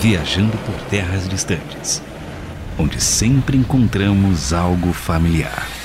viajando por terras distantes, onde sempre encontramos algo familiar.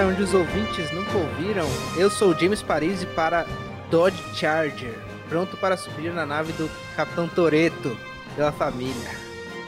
Chegar onde os ouvintes nunca ouviram, eu sou James Parisi para Dodge Charger, pronto para subir na nave do Capitão Toreto pela família.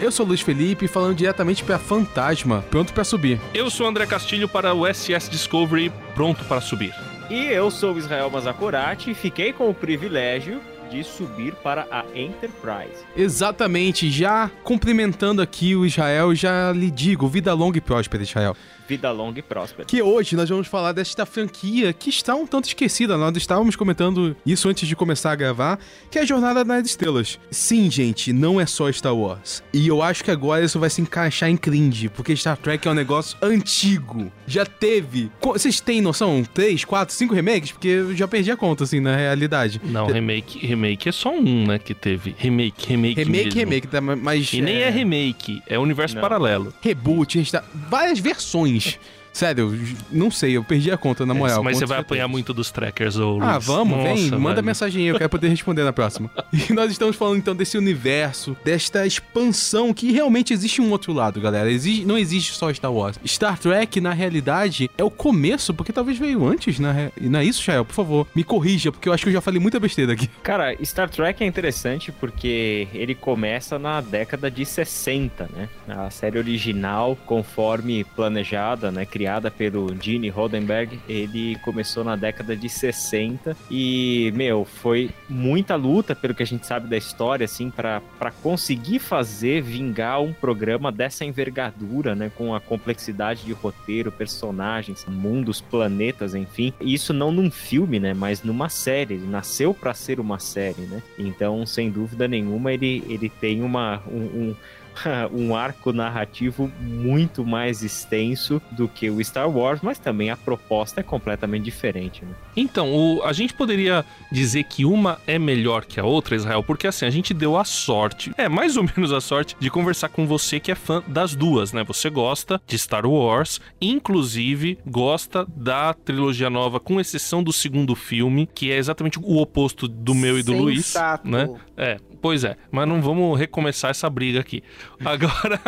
Eu sou Luiz Felipe, falando diretamente para Fantasma, pronto para subir. Eu sou André Castilho para o SS Discovery, pronto para subir. E eu sou Israel Mazakorati e fiquei com o privilégio de subir para a Enterprise. Exatamente, já cumprimentando aqui o Israel, já lhe digo, vida longa e próspera, Israel. Vida longa e próspera. Que hoje nós vamos falar desta franquia que está um tanto esquecida. Nós estávamos comentando isso antes de começar a gravar, que é a Jornada nas Estrelas. Sim, gente, não é só Star Wars. E eu acho que agora isso vai se encaixar em cringe, porque Star Trek é um negócio antigo. Já teve. Vocês têm noção? Três, quatro, cinco remakes? Porque eu já perdi a conta, assim, na realidade. Não, remake, remake é só um, né, que teve. Remake, remake. Remake, mesmo. remake, tá, mas. E nem é, é remake, é universo Não. paralelo. Reboot, a gente tá. Várias versões. Sério, eu não sei, eu perdi a conta, na moral. É, mas você vai apanhar muito dos trackers, ô Ah, vamos, vem, Nossa, manda velho. mensagem aí, eu quero poder responder na próxima. E nós estamos falando então desse universo, desta expansão que realmente existe um outro lado, galera. Existe, não existe só Star Wars. Star Trek, na realidade, é o começo, porque talvez veio antes, na re... Não é isso, Shael? Por favor, me corrija, porque eu acho que eu já falei muita besteira aqui. Cara, Star Trek é interessante porque ele começa na década de 60, né? A série original, conforme planejada, né? Criada pelo Gene Roddenberry, ele começou na década de 60 e, meu, foi muita luta, pelo que a gente sabe da história, assim, pra conseguir fazer, vingar um programa dessa envergadura, né? Com a complexidade de roteiro, personagens, mundos, planetas, enfim. Isso não num filme, né? Mas numa série. Ele nasceu pra ser uma série, né? Então, sem dúvida nenhuma, ele, ele tem uma, um, um, um arco narrativo muito mais extenso do que o Star Wars, mas também a proposta é completamente diferente, né? Então, o- a gente poderia dizer que uma é melhor que a outra, Israel, porque assim, a gente deu a sorte, é mais ou menos a sorte, de conversar com você que é fã das duas, né? Você gosta de Star Wars, inclusive gosta da trilogia nova, com exceção do segundo filme, que é exatamente o oposto do meu e do Luiz, Sensato. né? É, pois é, mas não vamos recomeçar essa briga aqui. Agora,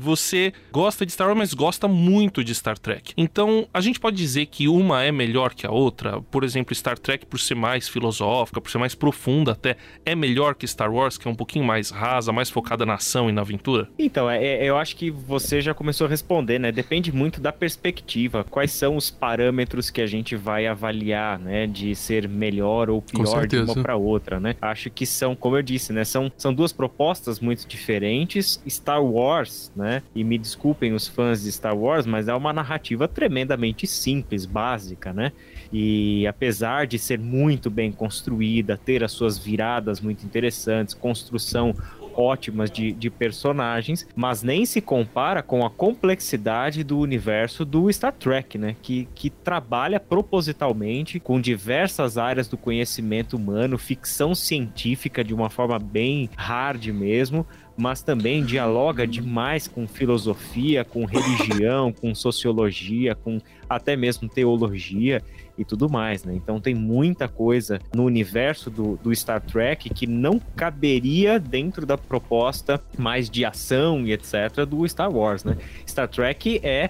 você gosta de Star Wars, mas gosta muito de Star Trek. Então, a gente pode dizer que uma é melhor que a outra. Por exemplo, Star Trek, por ser mais filosófica, por ser mais profunda até, é melhor que Star Wars, que é um pouquinho mais rasa, mais focada na ação e na aventura? Então, é, é- eu acho que você já começou a responder, né? Depende muito da perspectiva. Quais são os parâmetros que a gente vai avaliar, né? De ser melhor ou pior de uma para outra, né? Acho que são, como eu disse, né? São, são duas propostas muito diferentes. Star Wars, né? E me desculpem os fãs de Star Wars, mas é uma narrativa tremendamente simples, básica, né? E apesar de ser muito bem construída, ter as suas viradas muito interessantes, construção ótimas de, de personagens, mas nem se compara com a complexidade do universo do Star Trek, né? Que, que trabalha propositalmente com diversas áreas do conhecimento humano, ficção científica de uma forma bem hard mesmo, mas também dialoga demais com filosofia, com religião, com sociologia, com até mesmo teologia e tudo mais, né? Então tem muita coisa no universo do, do Star Trek que não caberia dentro da proposta mais de ação e etc. do Star Wars, né? Star Trek é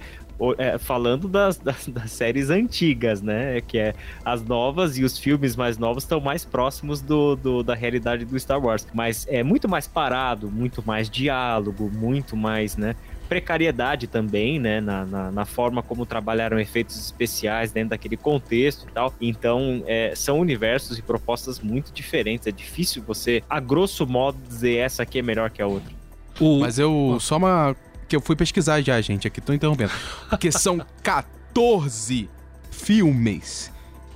é, falando das, das, das séries antigas, né? Que é as novas e os filmes mais novos estão mais próximos do, do- da realidade do Star Wars. Mas é muito mais parado, muito mais diálogo, muito mais, né? Precariedade também, né? Na, na, na forma como trabalharam efeitos especiais dentro daquele contexto e tal. Então, é, são universos e propostas muito diferentes. É difícil você, a grosso modo, dizer essa aqui é melhor que a outra. O... Mas eu. Só uma. Que eu fui pesquisar já, gente. Aqui tô interrompendo. Porque são 14 14 filmes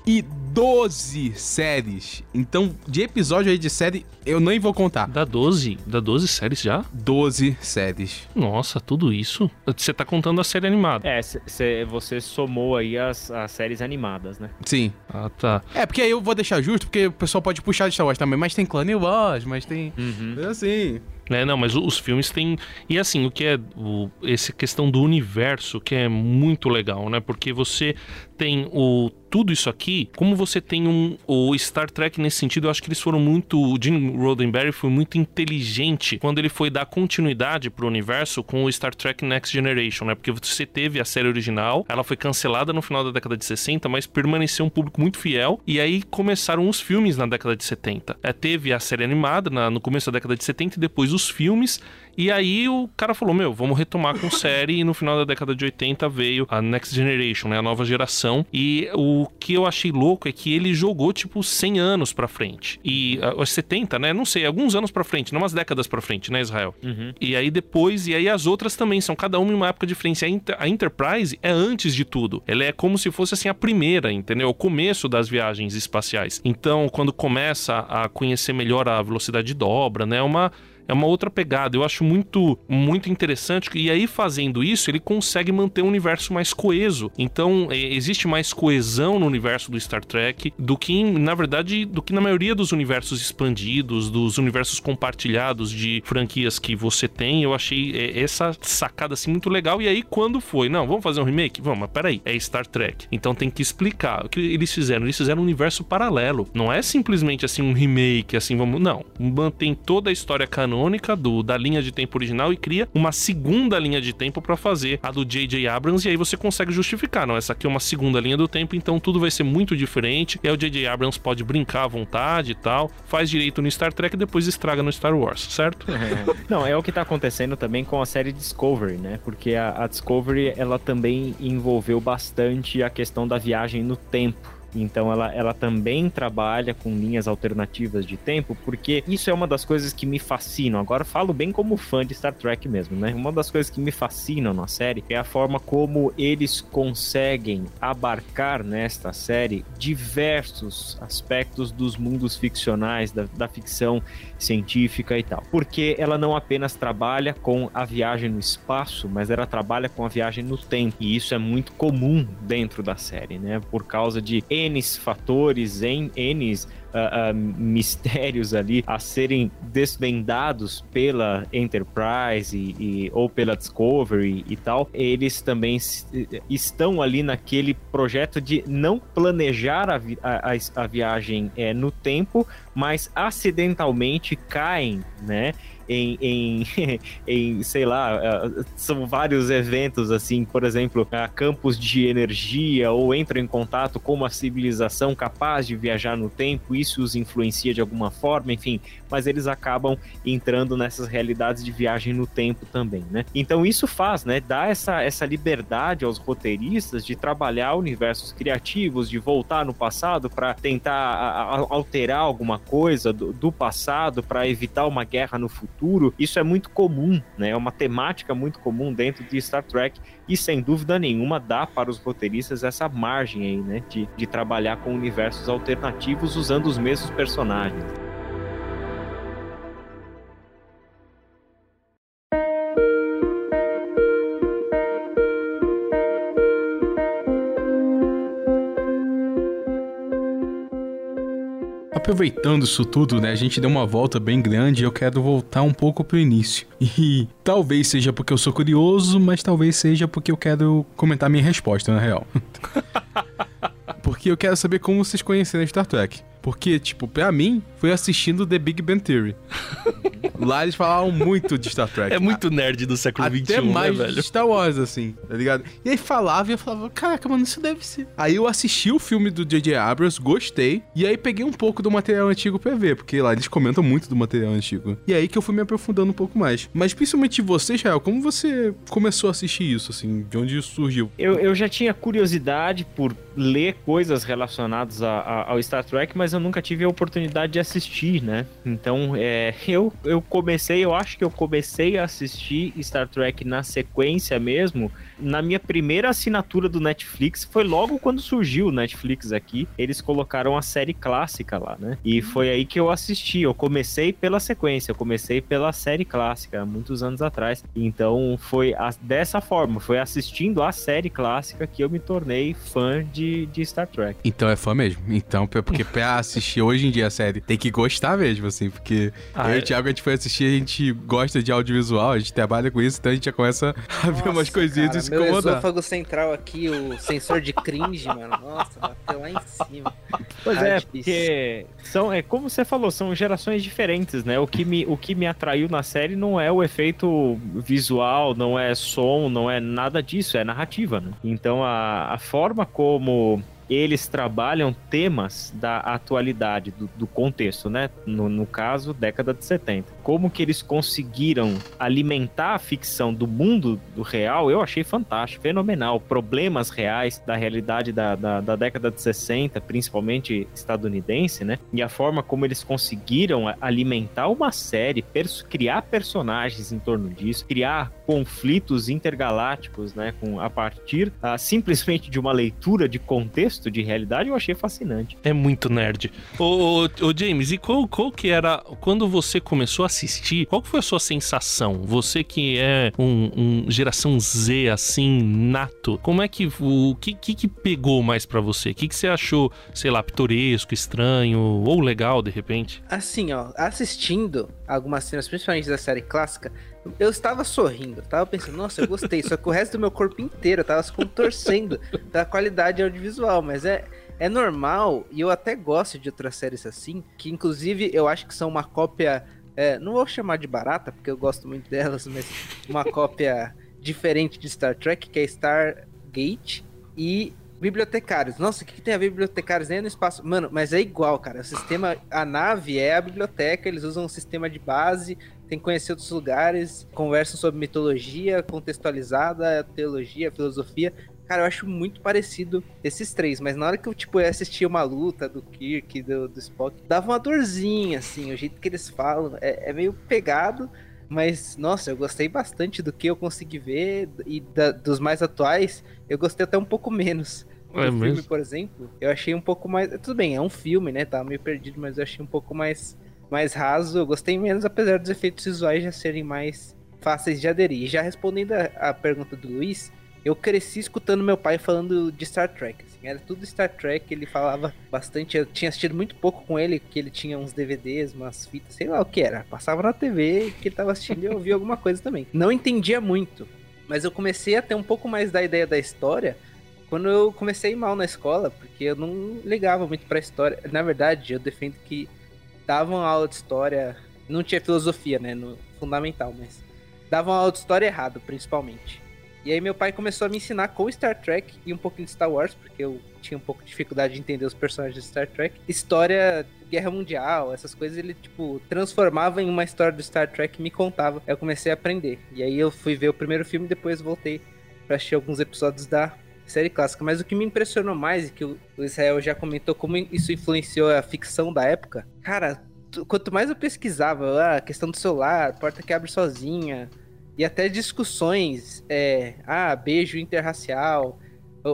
e 12 séries. Então, de episódio aí de série, eu nem vou contar. Dá 12? Dá 12 séries já? 12 séries. Nossa, tudo isso? Você tá contando a série animada. É, cê- cê- você somou aí as, as séries animadas, né? Sim. Ah, tá. É, porque aí eu vou deixar justo, porque o pessoal pode puxar de Star Wars também, mas tem Clone Wars, mas tem... É assim... É, não, mas os filmes têm. E assim, o que é. O, essa questão do universo que é muito legal, né? Porque você tem o. Tudo isso aqui, como você tem um. O Star Trek nesse sentido, eu acho que eles foram muito. O Gene Roddenberry foi muito inteligente quando ele foi dar continuidade pro universo com o Star Trek Next Generation, né? Porque você teve a série original, ela foi cancelada no final da década de 60, mas permaneceu um público muito fiel. E aí começaram os filmes na década de 70. É, teve a série animada na- no começo da década de 70 e depois os filmes. E aí o cara falou: Meu, vamos retomar com série. E no final da década de 80 veio a Next Generation, né? A nova geração. E o que eu achei louco é que ele jogou tipo 100 anos pra frente. E ah, os 70, né? Não sei, alguns anos pra frente, não umas décadas pra frente, né, Israel? E aí depois, e aí as outras também são cada uma em uma época diferente. A, Inter- a Enterprise é antes de tudo. Ela é como se fosse assim a primeira, entendeu? O começo das viagens espaciais. Então, quando começa a conhecer melhor a velocidade de dobra, né? É uma é uma outra pegada. Eu acho muito, muito interessante. E aí, fazendo isso, ele consegue manter um universo mais coeso. Então, é, existe mais coesão no universo do Star Trek do que, na verdade, do que na maioria dos universos expandidos, dos universos compartilhados de franquias que você tem. Eu achei é, essa sacada assim muito legal. E aí, quando foi? Não, vamos fazer um remake? Vamos, mas peraí, é Star Trek. Então tem que explicar o que eles fizeram. Eles fizeram um universo paralelo. Não é simplesmente assim um remake, assim, vamos. Não. Mantém toda a história canônica do, da linha de tempo original e cria uma segunda linha de tempo pra fazer a do J.J. Abrams. E aí você consegue justificar. Não, essa aqui é uma segunda linha do tempo, então tudo vai ser muito diferente. E aí o J.J. Abrams pode brincar à vontade e tal. Faz direito no Star Trek e depois estraga no Star Wars, certo? Não, é o que tá acontecendo também com a série Discovery, né? Porque a, a Discovery, ela também envolveu bastante a questão da viagem no tempo. Então ela, ela também trabalha com linhas alternativas de tempo, porque isso é uma das coisas que me fascinam. Agora falo bem como fã de Star Trek mesmo, né? Uma das coisas que me fascinam na série é a forma como eles conseguem abarcar nesta série diversos aspectos dos mundos ficcionais, da, da ficção científica e tal. Porque ela não apenas trabalha com a viagem no espaço, mas ela trabalha com a viagem no tempo. E isso é muito comum dentro da série, né? Por causa de N fatores, em N ah, ah, mistérios ali a serem desvendados pela Enterprise e, e- ou pela Discovery e tal, eles também estão ali naquele projeto de não planejar a, vi- a- a viagem é, no tempo, mas acidentalmente caem, né? Em, em, em, sei lá, ah, são vários eventos assim, por exemplo, campos de energia ou entram em contato com uma civilização capaz de viajar no tempo, isso os influencia de alguma forma, enfim, mas eles acabam entrando nessas realidades de viagem no tempo também, né? Então isso faz, né, dá essa, essa liberdade aos roteiristas de trabalhar universos criativos, de voltar no passado para tentar alterar alguma coisa do, do passado para evitar uma guerra no futuro. Isso é muito comum, né? É uma temática muito comum dentro de Star Trek e sem dúvida nenhuma dá para os roteiristas essa margem aí, né, de, de trabalhar com universos alternativos usando os mesmos personagens. Aproveitando isso tudo, né? A gente deu uma volta bem grande e eu quero voltar um pouco pro início. E talvez seja porque eu sou curioso, mas talvez seja porque eu quero comentar minha resposta, na real. porque eu quero saber como vocês conheceram Star Trek. Porque, tipo, pra mim, foi assistindo The Big Bang Theory. Lá eles falavam muito de Star Trek. É muito nerd do século Até XXI, mais né, velho? de Star Wars, assim, tá ligado? E aí falava e eu falava, caraca, mano, isso deve ser. Aí eu assisti o filme do J.J. Abrams, gostei, e aí peguei um pouco do material antigo pra ver, porque lá eles comentam muito do material antigo. E aí que eu fui me aprofundando um pouco mais. Mas principalmente você, Israel, como você começou a assistir isso, assim? De onde isso surgiu? Eu, eu já tinha curiosidade por ler coisas relacionadas a- a- ao Star Trek, mas eu nunca tive a oportunidade de assistir assisti, né? Então, é, eu, eu comecei, eu acho que eu comecei a assistir Star Trek na sequência mesmo, na minha primeira assinatura do Netflix, foi logo quando surgiu o Netflix aqui, eles colocaram a série clássica lá, né? E foi aí que eu assisti, eu comecei pela sequência, eu comecei pela série clássica, muitos anos atrás. Então, foi a, dessa forma, foi assistindo a série clássica que eu me tornei fã de, de Star Trek. Então é fã mesmo. Então, porque pra assistir hoje em dia a série, tem que gostar mesmo, assim, porque Ah, eu e é. o Thiago, a gente foi assistir, a gente gosta de audiovisual, a gente trabalha com isso, então a gente já começa a ver umas coisinhas cara, meu esôfago central aqui, o sensor de cringe, mano. Nossa, bateu lá em cima. Pois Ah, é, difícil. porque são, é como você falou, são gerações diferentes, né? O que, me, o que me atraiu na série não é o efeito visual, não é som, não é nada disso, é narrativa, né? Então a, a forma como eles trabalham temas da atualidade, do, do contexto, né? No, no caso, década de 70. Como que eles conseguiram alimentar a ficção do mundo do real, eu achei fantástico, fenomenal. Problemas reais da realidade da, da, da década de 60, principalmente estadunidense, né? E a forma como eles conseguiram alimentar uma série, pers- criar personagens em torno disso, criar conflitos intergalácticos, né? Com, a partir ah, simplesmente de uma leitura de contexto, de realidade, eu achei fascinante. É muito nerd. Ô, ô, ô, James, e qual, qual que era. Quando você começou a assistir, qual que foi a sua sensação? Você que é um, um geração Z, assim, nato, como é que. O que, que, que pegou mais pra você? O que, que você achou, sei lá, pitoresco, estranho ou legal de repente? Assim, ó, assistindo algumas cenas, principalmente da série clássica, eu estava sorrindo, eu tava pensando, nossa, eu gostei, só que o resto do meu corpo inteiro tava se contorcendo da qualidade audiovisual, mas é, é normal, e eu até gosto de outras séries assim, que inclusive eu acho que são uma cópia, é, não vou chamar de barata, porque eu gosto muito delas, mas uma cópia diferente de Star Trek, que é Stargate e Bibliotecários. Nossa, o que, que tem a ver bibliotecários nem no espaço? Mano, mas é igual, cara. O sistema, a nave é a biblioteca, eles usam um sistema de base, tem que conhecer outros lugares, conversam sobre mitologia contextualizada, teologia, filosofia. Cara, eu acho muito parecido esses três, mas na hora que eu, tipo, eu assistia uma luta do Kirk, do, do Spock, dava uma dorzinha, assim, o jeito que eles falam, é, é meio pegado, mas, nossa, eu gostei bastante do que eu consegui ver, e da- dos mais atuais, eu gostei até um pouco menos. É o filme, mesmo? por exemplo, eu achei um pouco mais. Tudo bem, é um filme, né? Tava meio perdido, mas eu achei um pouco mais, mais raso. Eu gostei menos, apesar dos efeitos visuais já serem mais fáceis de aderir. E já respondendo a, a pergunta do Luiz, eu cresci escutando meu pai falando de Star Trek. Era tudo Star Trek, ele falava bastante. Eu tinha assistido muito pouco com ele, que ele tinha uns DVDs, umas fitas, sei lá o que era. Passava na TV que ele tava assistindo e eu ouvia alguma coisa também. Não entendia muito, mas eu comecei a ter um pouco mais da ideia da história quando eu comecei mal na escola, porque eu não ligava muito pra história. Na verdade, eu defendo que davam aula de história, não tinha filosofia, né, no fundamental, mas davam aula de história errado, principalmente. E aí meu pai começou a me ensinar com Star Trek e um pouquinho de Star Wars, porque eu tinha um pouco de dificuldade de entender os personagens de Star Trek. História, Guerra Mundial, essas coisas ele, tipo, transformava em uma história do Star Trek e me contava. Eu comecei a aprender. E aí eu fui ver o primeiro filme e depois voltei pra assistir alguns episódios da série clássica. Mas o que me impressionou mais, e que o Israel já comentou como isso influenciou a ficção da época, cara, quanto mais eu pesquisava, ah, a questão do celular, porta que abre sozinha, e até discussões, é, ah, beijo interracial,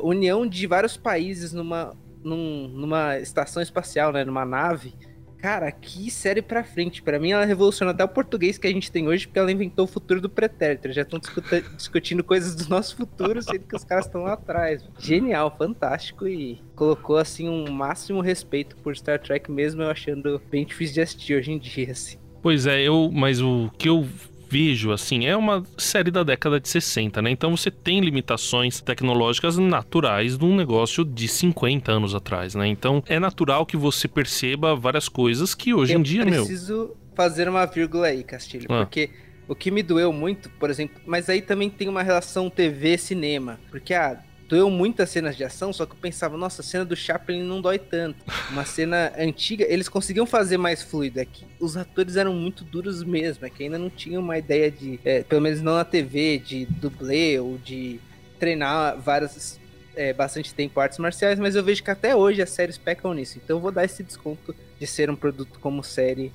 união de vários países numa, num- numa estação espacial, né, numa nave. Cara, que série pra frente. Pra mim, ela revolucionou até o português que a gente tem hoje, porque ela inventou o futuro do pretérito. Já estão discutindo coisas do nosso futuro, sendo que os caras estão lá atrás. Genial, fantástico e colocou, assim, um máximo respeito por Star Trek, mesmo eu achando bem difícil de assistir hoje em dia, assim. Pois é, eu, mas o que eu vejo assim é uma série da década de 60, né? Então você tem limitações tecnológicas naturais de um negócio de 50 anos atrás, né? Então é natural que você perceba várias coisas que hoje em eu dia, meu. preciso fazer uma vírgula aí, Castilho, Ah. porque o que me doeu muito, por exemplo, mas aí também tem uma relação TV-cinema, porque, ah, doeu muito as cenas de ação, só que eu pensava, nossa, a cena do Chaplin não dói tanto. Uma cena antiga, eles conseguiam fazer mais fluido aqui. Os atores eram muito duros mesmo, é que ainda não tinham uma ideia de, é, pelo menos não na TV, de dublê ou de treinar várias é, bastante tempo artes marciais, mas eu vejo que até hoje as séries pecam nisso. Então eu vou dar esse desconto de ser um produto como série,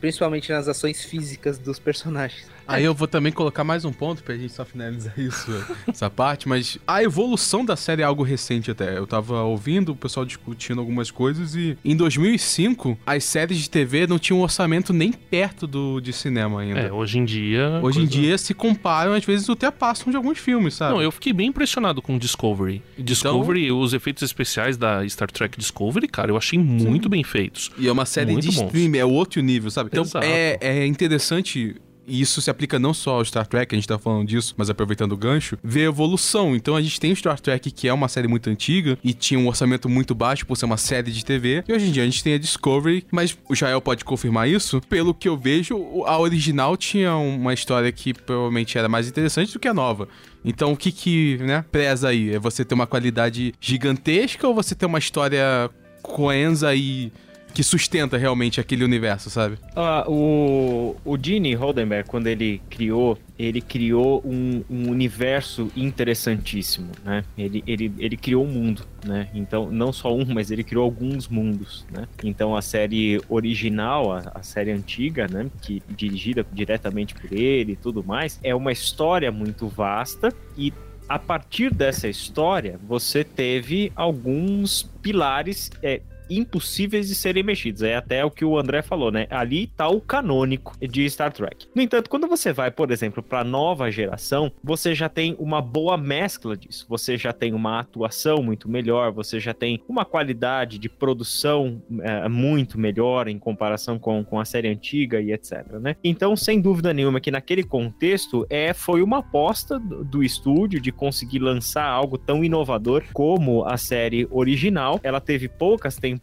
principalmente nas ações físicas dos personagens. Aí eu vou também colocar mais um ponto pra gente só finalizar isso, essa parte, mas a evolução da série é algo recente até. Eu tava ouvindo o pessoal discutindo algumas coisas e em 2005 as séries de TV não tinham um orçamento nem perto do de cinema ainda. É, hoje em dia. Hoje coisa- em dia se comparam, às vezes até passam de alguns filmes, sabe? Não, eu fiquei bem impressionado com Discovery. Discovery, os efeitos especiais da Star Trek Discovery, cara, eu achei muito bem feitos. E é uma série Muito de bons. stream, é outro nível, sabe? Então Exato. é, é interessante. E isso se aplica não só ao Star Trek, a gente tá falando disso, mas aproveitando o gancho, ver evolução. Então a gente tem o Star Trek, que é uma série muito antiga e tinha um orçamento muito baixo por ser uma série de TV. E hoje em dia a gente tem a Discovery, mas o Jael pode confirmar isso. Pelo que eu vejo, a original tinha uma história que provavelmente era mais interessante do que a nova. Então o que que, né, preza aí? É você ter uma qualidade gigantesca ou você ter uma história coenza e que sustenta realmente aquele universo, sabe? Ah, o, o Gene Roddenberry, quando ele criou, ele criou um, um universo interessantíssimo, né? Ele, ele, ele criou um mundo, né? Então, não só um, mas ele criou alguns mundos, né? Então, a série original, a, a série antiga, né? Que dirigida diretamente por ele e tudo mais, é uma história muito vasta e a partir dessa história, você teve alguns pilares é, impossíveis de serem mexidos. É até o que o André falou, né? Ali tá o canônico de Star Trek. No entanto, quando você vai, por exemplo, para nova geração, você já tem uma boa mescla disso. Você já tem uma atuação muito melhor, você já tem uma qualidade de produção é, muito melhor em comparação com, com a série antiga e etc, né? Então, sem dúvida nenhuma que naquele contexto é foi uma aposta do, do estúdio de conseguir lançar algo tão inovador como a série original. Ela teve poucas temporadas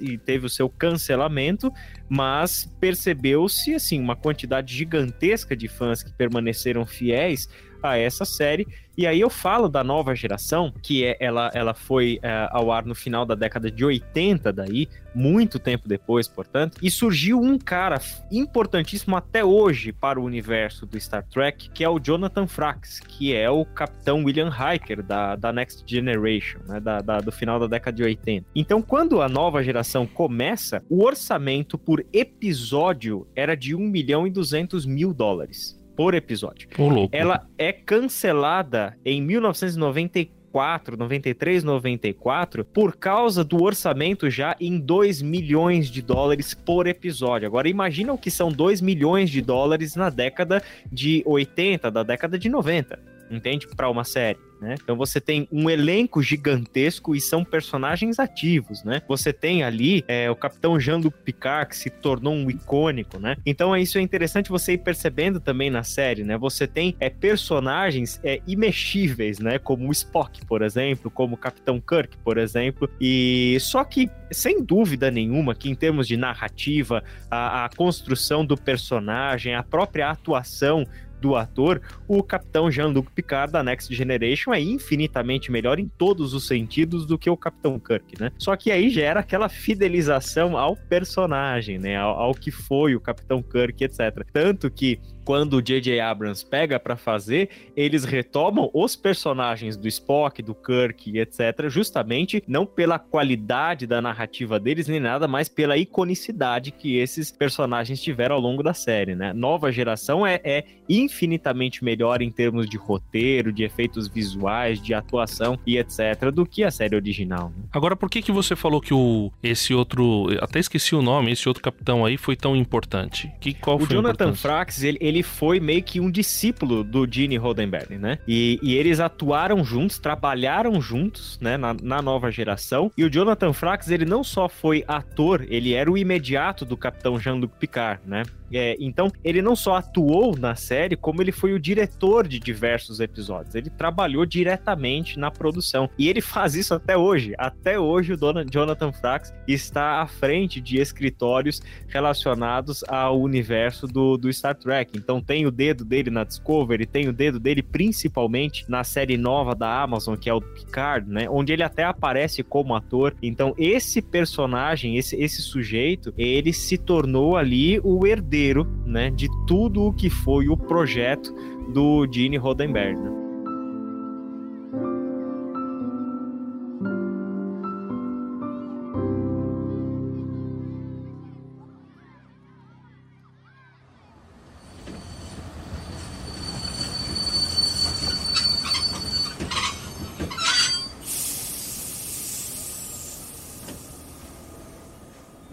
e teve o seu cancelamento, mas percebeu-se assim uma quantidade gigantesca de fãs que permaneceram fiéis a essa série. E aí eu falo da nova geração, que é, ela, ela foi é, ao ar no final da década de 80 daí, muito tempo depois, portanto, e surgiu um cara importantíssimo até hoje para o universo do Star Trek, que é o Jonathan Frakes, que é o capitão William Riker da, da Next Generation, né, da, da- do final da década de 80. Então, quando a nova geração começa, o orçamento por episódio era de 1 milhão e 200 mil dólares por episódio. Ô, louco. Ela é cancelada em 1994, 93, 94, por causa do orçamento já em 2 milhões de dólares por episódio. Agora imagina o que são 2 milhões de dólares na década de 80, da década de 90. Entende? Para uma série, né? Então você tem um elenco gigantesco e são personagens ativos, né? Você tem ali é, o Capitão Jean-Luc Picard que se tornou um icônico, né? Então é isso é interessante você ir percebendo também na série, né? Você tem é, personagens é, imexíveis, né? Como o Spock, por exemplo, como o Capitão Kirk, por exemplo. E só que sem dúvida nenhuma que em termos de narrativa, a, a construção do personagem, a própria atuação do ator, o Capitão Jean-Luc Picard da Next Generation é infinitamente melhor em todos os sentidos do que o Capitão Kirk, né? Só que aí gera aquela fidelização ao personagem, né? Ao, ao que foi o Capitão Kirk, etc. Tanto que quando o J.J. Abrams pega pra fazer, eles retomam os personagens do Spock, do Kirk, etc., justamente não pela qualidade da narrativa deles nem nada, mas pela iconicidade que esses personagens tiveram ao longo da série, né? Nova geração é, é infinitamente melhor em termos de roteiro, de efeitos visuais, de atuação e etc., do que a série original. né? Agora, por que que você falou que o esse outro, até esqueci o nome, esse outro capitão aí foi tão importante? Que qual O foi Jonathan? Frakes, ele, ele foi meio que um discípulo do Gene Roddenberry, né? E, e eles atuaram juntos, trabalharam juntos, né, na, na nova geração. E o Jonathan Frakes, ele não só foi ator, ele era o imediato do Capitão Jean-Luc Picard, né? É, então, ele não só atuou na série, como ele foi o diretor de diversos episódios. Ele trabalhou diretamente na produção. E ele faz isso até hoje. Até hoje, o Dona- Jonathan Frakes está à frente de escritórios relacionados ao universo do, do Star Trek. Então, tem o dedo dele na Discovery, tem o dedo dele principalmente na série nova da Amazon, que é o Picard, né? Onde ele até aparece como ator. Então, esse personagem, esse, esse sujeito, ele se tornou ali o herdeiro, né? De tudo o que foi o projeto do Gene Roddenberry, né?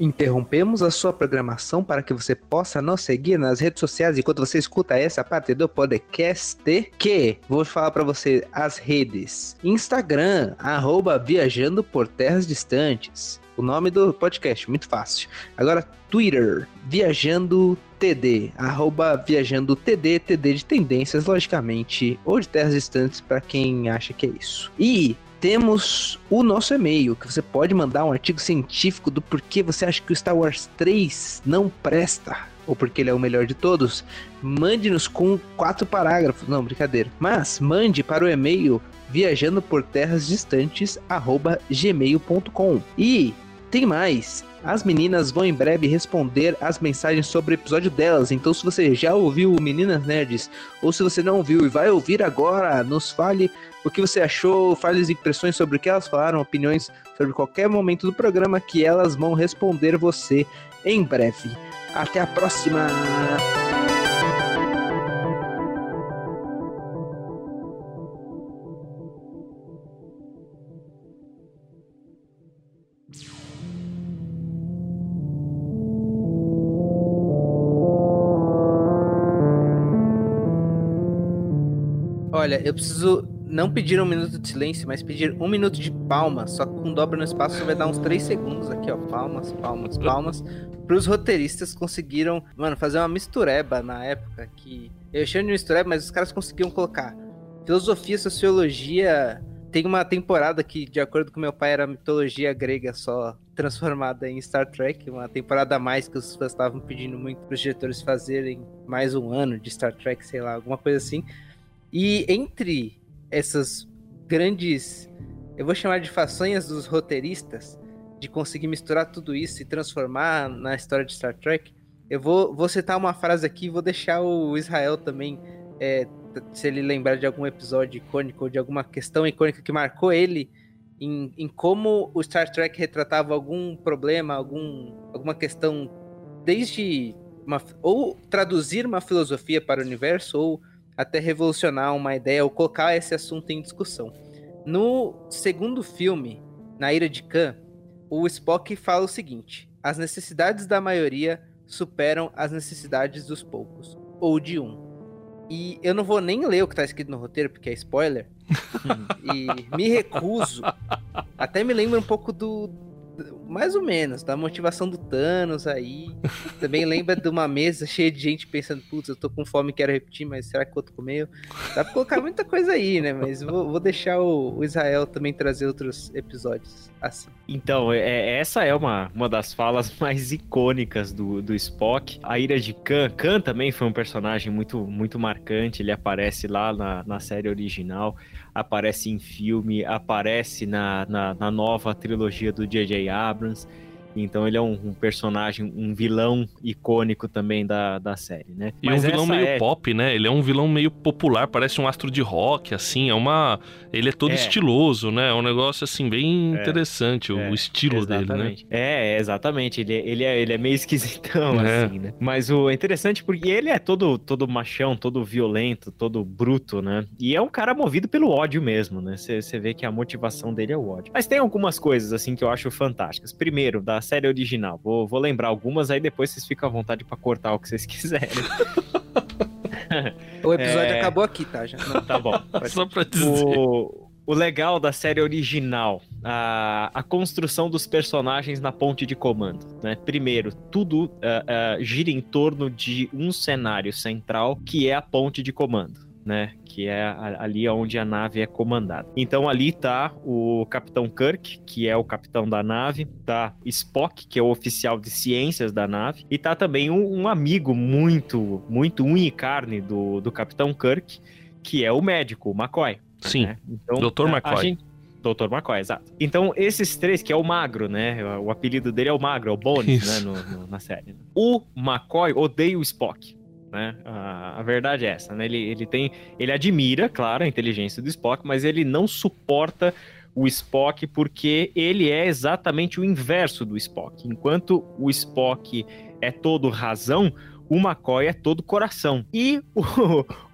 Interrompemos a sua programação para que você possa nos seguir nas redes sociais enquanto você escuta essa parte do podcast que vou falar para você as redes. Instagram, arroba Viajando por Terras Distantes. O nome do podcast, muito fácil. Agora, Twitter, Viajando TD, arroba Viajando TD, TD de tendências, logicamente, ou de terras distantes, para quem acha que é isso. E temos o nosso e-mail, que você pode mandar um artigo científico do porquê você acha que o Star Wars 3 não presta, ou porque ele é o melhor de todos. Mande-nos com quatro parágrafos, não, brincadeira. Mas mande para o e-mail viajando por terras distantes gmail.com. E tem mais. As meninas vão em breve responder as mensagens sobre o episódio delas. Então, se você já ouviu Meninas Nerds, ou se você não ouviu e vai ouvir agora, nos fale o que você achou, fale as impressões sobre o que elas falaram, opiniões sobre qualquer momento do programa que elas vão responder você em breve. Até a próxima! Olha, eu preciso não pedir um minuto de silêncio, mas pedir um minuto de palmas, só que com dobra no espaço vai dar uns três segundos aqui, ó. Palmas, palmas, palmas. Para os roteiristas conseguiram, mano, fazer uma mistureba na época que. Eu chamo de mistureba, mas os caras conseguiam colocar filosofia, sociologia. Tem uma temporada que, de acordo com meu pai, era mitologia grega só transformada em Star Trek, uma temporada a mais que os fãs estavam pedindo muito para os diretores fazerem mais um ano de Star Trek, sei lá, alguma coisa assim. E entre essas grandes, eu vou chamar de façanhas dos roteiristas, de conseguir misturar tudo isso e transformar na história de Star Trek, eu vou, vou citar uma frase aqui vou deixar o Israel também, é, se ele lembrar de algum episódio icônico ou de alguma questão icônica que marcou ele, em, em como o Star Trek retratava algum problema, algum, alguma questão, desde uma, ou traduzir uma filosofia para o universo, ou até revolucionar uma ideia ou colocar esse assunto em discussão. No segundo filme, Na Ira de Khan, o Spock fala o seguinte: as necessidades da maioria superam as necessidades dos poucos, ou de um. E eu não vou nem ler o que está escrito no roteiro, porque é spoiler. e me recuso. Até me lembra um pouco do, mais ou menos, da motivação do Thanos aí. Também lembra de uma mesa cheia de gente pensando, putz, eu tô com fome quero repetir, mas será que o outro comeu? Dá pra colocar muita coisa aí, né? Mas vou, vou deixar o, o, Israel também trazer outros episódios assim. Então, é, essa é uma, uma das falas mais icônicas do, do Spock. A ira de Khan. Khan também foi um personagem muito, muito marcante, ele aparece lá na, na série original aparece em filme, aparece na, na, na nova trilogia do J.J. Abrams. palavras Então ele é um, um, personagem, um vilão icônico também da, da série, né? E Mas um vilão meio é... pop, né? Ele é um vilão meio popular, parece um astro de rock, assim, é uma... Ele é todo é. estiloso, né? É um negócio, assim, bem é. interessante, o é. estilo exatamente. dele, né? É, exatamente, ele, ele, é, ele é meio esquisitão, é. assim, né? Mas o interessante, porque ele é todo, todo machão, todo violento, todo bruto, né? E é um cara movido pelo ódio mesmo, né? Você vê que a motivação dele é o ódio. Mas tem algumas coisas, assim, que eu acho fantásticas. Primeiro, da série original. Vou, vou lembrar algumas, aí depois vocês ficam à vontade para cortar o que vocês quiserem. o episódio é... acabou aqui, tá? Já. Não, tá bom. Só pra dizer. O, o legal da série original, a, a construção dos personagens na ponte de comando. Né? Primeiro, tudo uh, uh, gira em torno de um cenário central que é a ponte de comando né? Que é ali onde a nave é comandada. Então ali tá o Capitão Kirk, que é o capitão da nave, tá Spock, que é o oficial de ciências da nave, e tá também um, um amigo muito, muito unha e carne do, do Capitão Kirk, que é o médico, o McCoy. Sim, né? então, Dr. McCoy. Gente... Dr. McCoy, exato. Então, esses três, que é o Magro, né? O apelido dele é o Magro, é o Bones, né? No, no, na série. O McCoy odeia o Spock né? A, a, verdade é essa, né? Ele, ele tem, ele admira, claro, a inteligência do Spock, mas ele não suporta o Spock porque ele é exatamente o inverso do Spock. Enquanto o Spock é todo razão, o McCoy é todo coração. E o,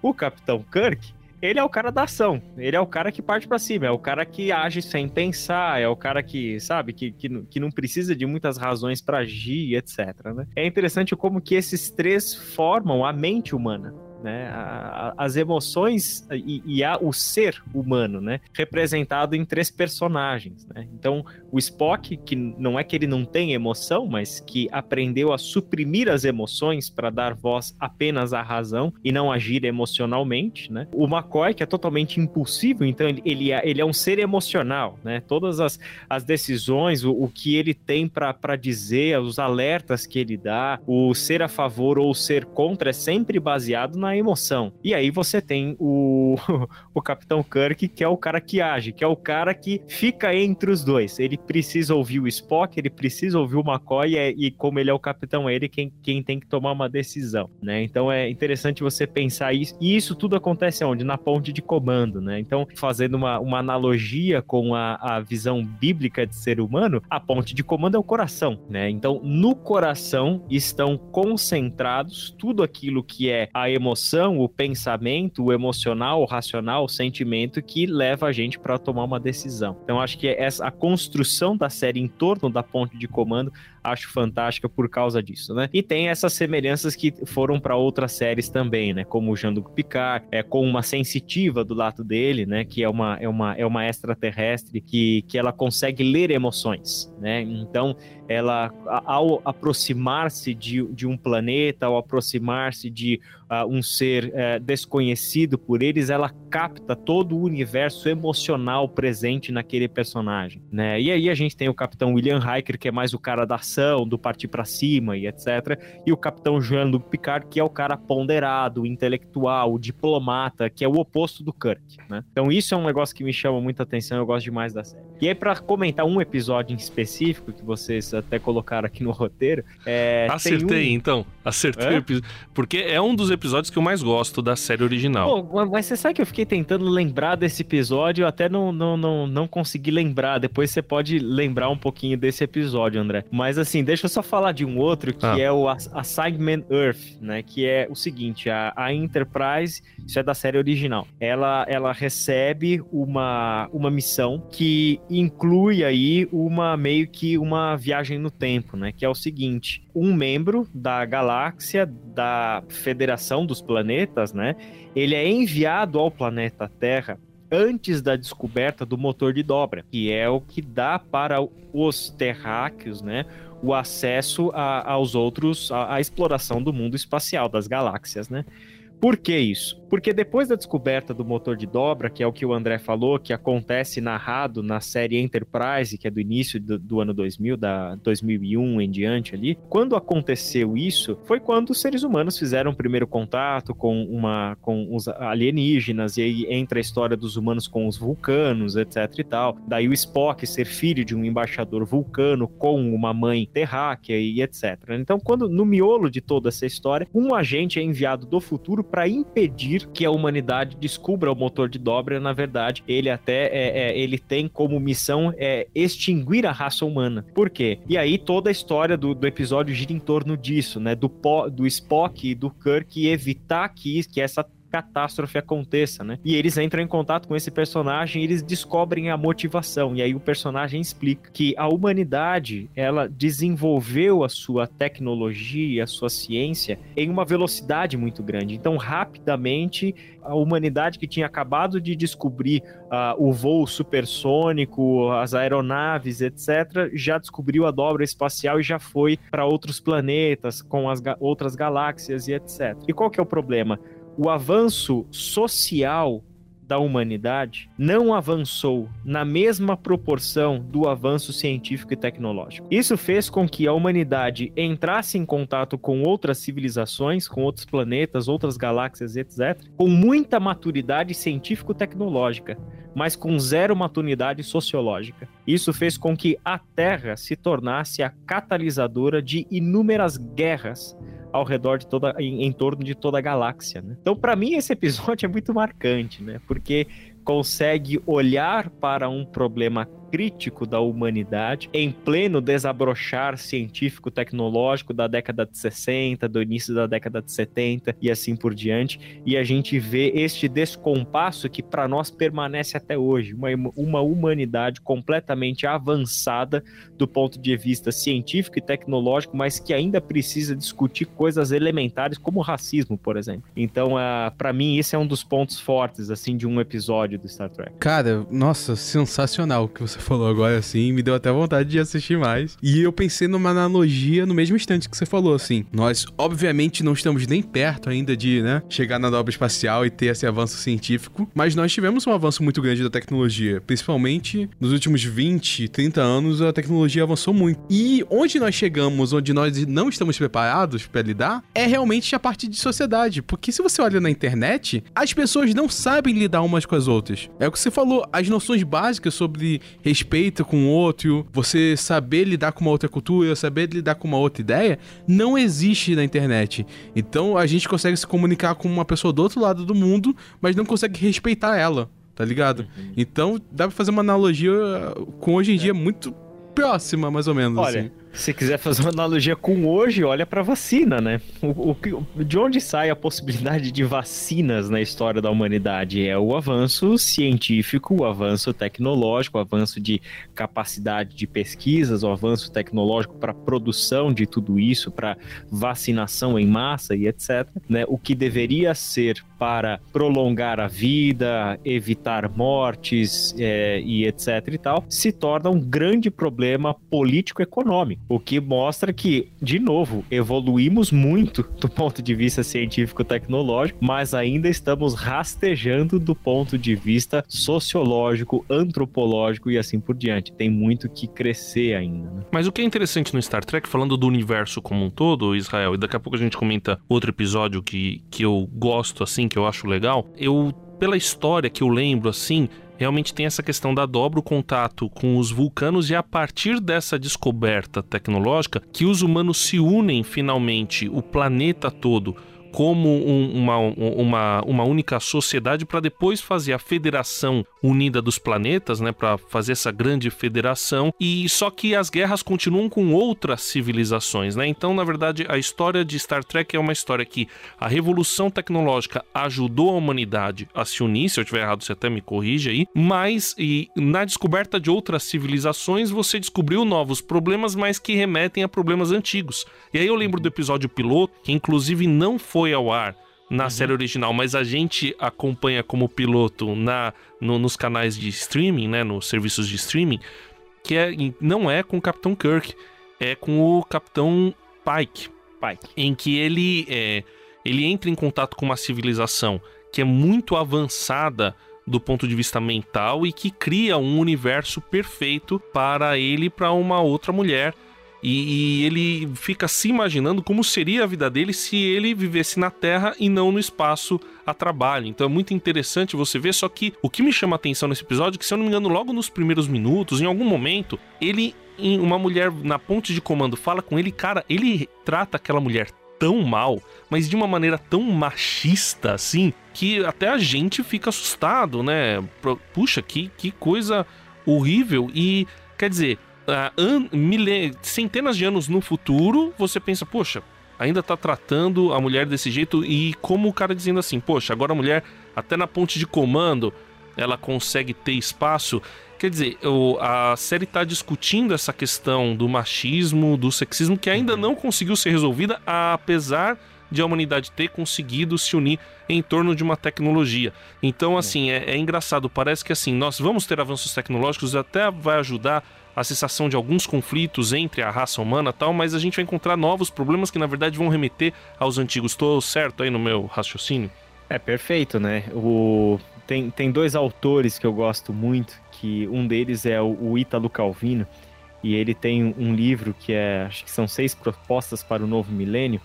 o Capitão Kirk ele é o cara da ação. Ele é o cara que parte para cima, é o cara que age sem pensar, é o cara que, sabe, que, que, que não precisa de muitas razões para agir, etc. Né? É interessante como que esses três formam a mente humana né? A, a, as emoções e, e a, o ser humano, né? Representado em três personagens, né? Então, o Spock, que não é que ele não tem emoção, mas que aprendeu a suprimir as emoções para dar voz apenas à razão e não agir emocionalmente, né? O McCoy, que é totalmente impulsivo, então ele, ele, é, ele é um ser emocional, né? Todas as, as decisões, o, o que ele tem para dizer, os alertas que ele dá, o ser a favor ou ser contra é sempre baseado na na emoção. E aí você tem o, o Capitão Kirk, que é o cara que age, que é o cara que fica entre os dois. Ele precisa ouvir o Spock, ele precisa ouvir o McCoy, e, e como ele é o capitão, é ele quem, quem tem que tomar uma decisão, né? Então é interessante você pensar isso. E isso tudo acontece onde? Na ponte de comando, né? Então, fazendo uma, uma analogia com a, a visão bíblica de ser humano, a ponte de comando é o coração, né? Então, no coração estão concentrados tudo aquilo que é a emoção emoção, o pensamento, o emocional, o racional, o sentimento que leva a gente para tomar uma decisão. Então acho que essa a construção da série em torno da ponte de comando acho fantástica por causa disso, né? E tem essas semelhanças que foram para outras séries também, né? Como o Jean-Luc Picard, é com uma sensitiva do lado dele, né? Que é uma é uma é uma extraterrestre que que ela consegue ler emoções, né? Então ela ao aproximar-se de, de um planeta, ao aproximar-se de uh, um ser uh, desconhecido por eles, ela capta todo o universo emocional presente naquele personagem, né? E aí a gente tem o Capitão William Hiker, que é mais o cara da ação, do partir para cima e etc. E o Capitão Jean-Luc Picard, que é o cara ponderado, intelectual, diplomata, que é o oposto do Kirk, né? Então isso é um negócio que me chama muita atenção, eu gosto demais da série. E aí para comentar um episódio em específico que vocês até colocaram aqui no roteiro, é, acertei um... então, acertei é? porque é um dos episódios que eu mais gosto da série original. Pô, mas você sabe que eu fiquei tentando lembrar desse episódio, eu até não, não, não, não consegui lembrar. Depois você pode lembrar um pouquinho desse episódio, André. Mas assim, deixa eu só falar de um outro que ah. é o Assignment Earth, né? Que é o seguinte: a, a Enterprise, isso é da série original, ela, ela recebe uma, uma missão que inclui aí uma meio que uma viagem no tempo, né? Que é o seguinte: um membro da galáxia da Federação dos Planetas, né? Ele é enviado ao planeta Terra antes da descoberta do motor de dobra, que é o que dá para os terráqueos, né, o acesso a, aos outros, a exploração do mundo espacial, das galáxias, né? Por que isso? Porque depois da descoberta do motor de dobra, que é o que o André falou, que acontece narrado na série Enterprise, que é do início do, do, ano 2000, da 2001 em diante ali, quando aconteceu isso, foi quando os seres humanos fizeram o primeiro contato com uma com os alienígenas e aí entra a história dos humanos com os vulcanos, etc e tal. Daí o Spock ser filho de um embaixador vulcano com uma mãe terráquea e etc. Então, quando no miolo de toda essa história, um agente é enviado do futuro para impedir que a humanidade descubra o motor de dobra. Na verdade, ele até é, é, ele tem como missão é, extinguir a raça humana. Por quê? E aí toda a história do, do episódio gira em torno disso, né? Do, do Spock e do Kirk evitar que, que essa catástrofe aconteça, né? E eles entram em contato com esse personagem e eles descobrem a motivação. E aí o personagem explica que a humanidade, ela desenvolveu a sua tecnologia, a sua ciência em uma velocidade muito grande. Então, rapidamente, a humanidade que tinha acabado de descobrir uh, o voo supersônico, as aeronaves, etc., já descobriu a dobra espacial e já foi para outros planetas, com as ga outras galáxias e etc. E qual que é o problema? O avanço social da humanidade não avançou na mesma proporção do avanço científico e tecnológico. Isso fez com que a humanidade entrasse em contato com outras civilizações, com outros planetas, outras galáxias, etc., com muita maturidade científico-tecnológica, mas com zero maturidade sociológica. Isso fez com que a Terra se tornasse a catalisadora de inúmeras guerras ao redor de toda, em, em torno de toda a galáxia. Né? Então, para mim, esse episódio é muito marcante, né? Porque consegue olhar para um problema crítico da humanidade, em pleno desabrochar científico-tecnológico da década de 60, do início da década de 70 e assim por diante. E a gente vê este descompasso que para nós permanece até hoje, uma, uma humanidade completamente avançada do ponto de vista científico e tecnológico, mas que ainda precisa discutir coisas elementares como racismo, por exemplo. Então, uh, para mim, esse é um dos pontos fortes assim de um episódio do Star Trek. Cara, nossa, sensacional o que você falou agora, assim, me deu até vontade de assistir mais. E eu pensei numa analogia no mesmo instante que você falou, assim. Nós, obviamente, não estamos nem perto ainda de, né, chegar na dobra espacial e ter esse avanço científico, mas nós tivemos um avanço muito grande da tecnologia, principalmente nos últimos 20, 30 anos, a tecnologia avançou muito. E onde nós chegamos, onde nós não estamos preparados para lidar, é realmente a parte de sociedade, porque se você olha na internet, as pessoas não sabem lidar umas com as outras. É o que você falou, as noções básicas sobre respeito com o outro, você saber lidar com uma outra cultura, saber lidar com uma outra ideia, não existe na internet. Então a gente consegue se comunicar com uma pessoa do outro lado do mundo, mas não consegue respeitar ela, tá ligado? Uhum. Então dá pra fazer uma analogia com hoje em dia muito próxima, mais ou menos. Olha, assim. Se quiser fazer uma analogia com hoje, olha para vacina, né? O, o, de onde sai a possibilidade de vacinas na história da humanidade? É o avanço científico, o avanço tecnológico, o avanço de capacidade de pesquisas, o avanço tecnológico para produção de tudo isso, para vacinação em massa e etc. Né? O que deveria ser para prolongar a vida, evitar mortes é, e etc e tal, se torna um grande problema político-econômico. O que mostra que, de novo, evoluímos muito do ponto de vista científico-tecnológico, mas ainda estamos rastejando do ponto de vista sociológico, antropológico e assim por diante. Tem muito que crescer ainda. Né? Mas o que é interessante no Star Trek, falando do universo como um todo, Israel, e daqui a pouco a gente comenta outro episódio que, que eu gosto, assim, que eu acho legal, eu, pela história que eu lembro, assim, realmente tem essa questão da dobra o contato com os vulcanos e a partir dessa descoberta tecnológica que os humanos se unem finalmente, o planeta todo como um, uma, uma, uma única sociedade para depois fazer a Federação Unida dos Planetas, né, para fazer essa grande federação. E só que as guerras continuam com outras civilizações, né? Então, na verdade, a história de Star Trek é uma história que a revolução tecnológica ajudou a humanidade a se unir. Se eu estiver errado, você até me corrige aí. Mas e na descoberta de outras civilizações, você descobriu novos problemas, mas que remetem a problemas antigos. E aí eu lembro do episódio piloto, que inclusive não foi foi ao ar na uhum. série original, mas a gente acompanha como piloto na no, nos canais de streaming, né, nos serviços de streaming, que é, não é com o Capitão Kirk, é com o Capitão Pike, Pike. em que ele é, ele entra em contato com uma civilização que é muito avançada do ponto de vista mental e que cria um universo perfeito para ele e para uma outra mulher e, e, ele fica se imaginando como seria a vida dele se ele vivesse na Terra e não no espaço a trabalho. Então é muito interessante você ver. Só que o que me chama a atenção nesse episódio é que, se eu não me engano, logo nos primeiros minutos, em algum momento, ele, uma mulher na ponte de comando, fala com ele, cara, ele trata aquela mulher tão mal, mas de uma maneira tão machista assim, que até a gente fica assustado, né? Puxa, que, que coisa horrível. E quer dizer uh, centenas de anos no futuro, você pensa, poxa, ainda tá tratando a mulher desse jeito e como o cara dizendo assim, poxa, agora a mulher até na ponte de comando ela consegue ter espaço. Quer dizer, a série está discutindo essa questão do machismo, do sexismo, que ainda uhum. não conseguiu ser resolvida, apesar de a humanidade ter conseguido se unir em torno de uma tecnologia. Então, assim, é, é engraçado. Parece que assim, nós vamos ter avanços tecnológicos, até vai ajudar a cessação de alguns conflitos entre a raça humana tal, mas a gente vai encontrar novos problemas que na verdade vão remeter aos antigos. Estou certo aí no meu raciocínio? É perfeito, né? O... Tem, tem dois autores que eu gosto muito, que um deles é o, o Ítalo Calvino, e ele tem um livro que é, acho que são seis propostas para o novo milênio,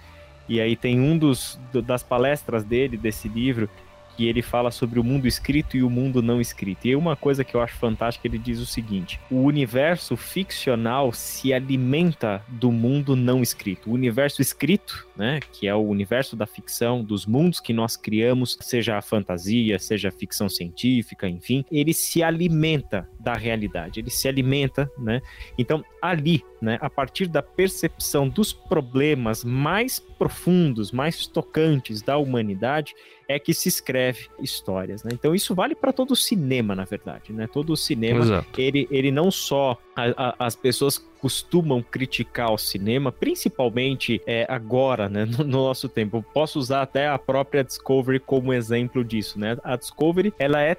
e aí tem um dos das palestras dele, desse livro, que ele fala sobre o mundo escrito e o mundo não escrito. E uma coisa que eu acho fantástica, ele diz o seguinte: o universo ficcional se alimenta do mundo não escrito. O universo escrito, né, que é o universo da ficção, dos mundos que nós criamos, seja a fantasia, seja a ficção científica, enfim, ele se alimenta da realidade, ele se alimenta, né? Então, ali, né, a partir da percepção dos problemas mais profundos, mais tocantes da humanidade, é que se escreve histórias, né? Então isso vale para todo o cinema, na verdade, né? Todo o cinema, ele, ele não só a, a, as pessoas costumam criticar o cinema, principalmente é, agora, né, no, no, nosso tempo. Eu posso usar até a própria Discovery como exemplo disso, né? A Discovery, ela é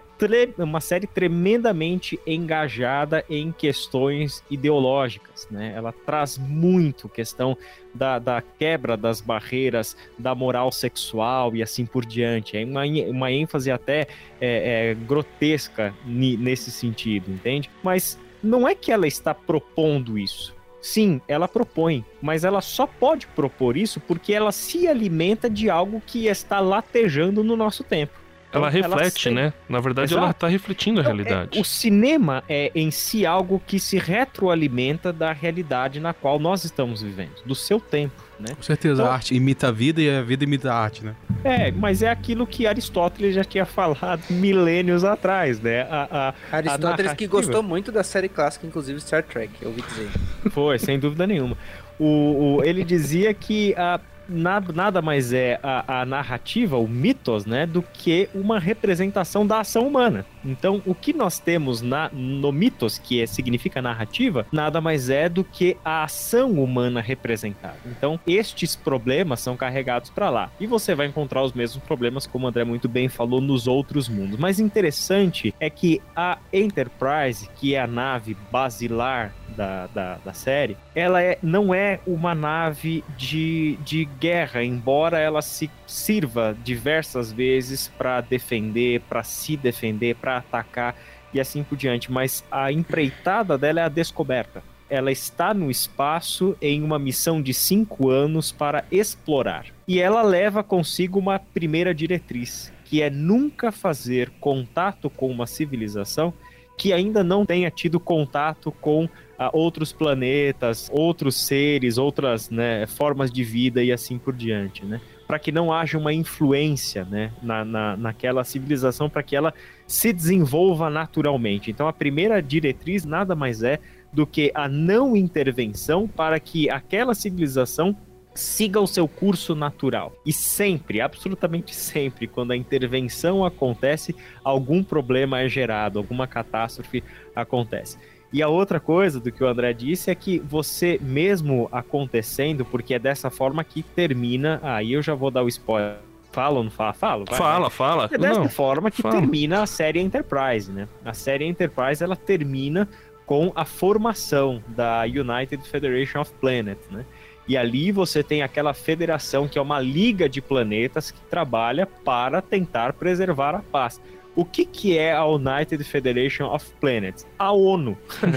uma série tremendamente engajada em questões ideológicas, né? Ela traz muito questão da, da quebra das barreiras da moral sexual e assim por diante. É uma, uma ênfase até é, é, grotesca nesse sentido, entende? Mas não é que ela está propondo isso. Sim, ela propõe, mas ela só pode propor isso porque ela se alimenta de algo que está latejando no nosso tempo. Então, ela reflete, ela né? Na verdade, Exato. ela está refletindo a então, realidade. É, o cinema é em si algo que se retroalimenta da realidade na qual nós estamos vivendo, do seu tempo. Né? Com certeza, então, a arte imita a vida e a vida imita a arte, né? É, mas é aquilo que Aristóteles já tinha falado milênios atrás, né? A, a Aristóteles a que gostou muito da série clássica, inclusive Star Trek, eu ouvi dizer. Foi, sem dúvida nenhuma. O, o, ele dizia que a nada, nada mais é a, a, narrativa, o mitos, né, do que uma representação da ação humana. Então, o que nós temos na, no mitos, que é, significa narrativa, nada mais é do que a ação humana representada. Então, estes problemas são carregados para lá. E você vai encontrar os mesmos problemas, como o André muito bem falou, nos outros mundos. Mas interessante é que a Enterprise, que é a nave basilar da, da, da série, ela é, não é uma nave de, de guerra, embora ela se sirva diversas vezes para defender, para se defender, para atacar e assim por diante. Mas a empreitada dela é a descoberta. Ela está no espaço em uma missão de cinco anos para explorar. E ela leva consigo uma primeira diretriz, que é nunca fazer contato com uma civilização que ainda não tenha tido contato com a outros planetas, outros seres, outras né, formas de vida e assim por diante, né? Para que não haja uma influência né, na, na, naquela civilização, para que ela se desenvolva naturalmente. Então, a primeira diretriz nada mais é do que a não intervenção para que aquela civilização siga o seu curso natural. E sempre, absolutamente sempre, quando a intervenção acontece, algum problema é gerado, alguma catástrofe acontece. E a outra coisa do que o André disse é que você, mesmo acontecendo, porque é dessa forma que termina. Aí eu já vou dar o spoiler. Fala ou não fala? Fala, vai, fala, vai. fala. É dessa não, forma que fala. termina a série Enterprise, né? A série Enterprise ela termina com a formação da United Federation of Planets, né? E ali você tem aquela federação que é uma liga de planetas que trabalha para tentar preservar a paz. O que, que é a United Federation of Planets? A ONU.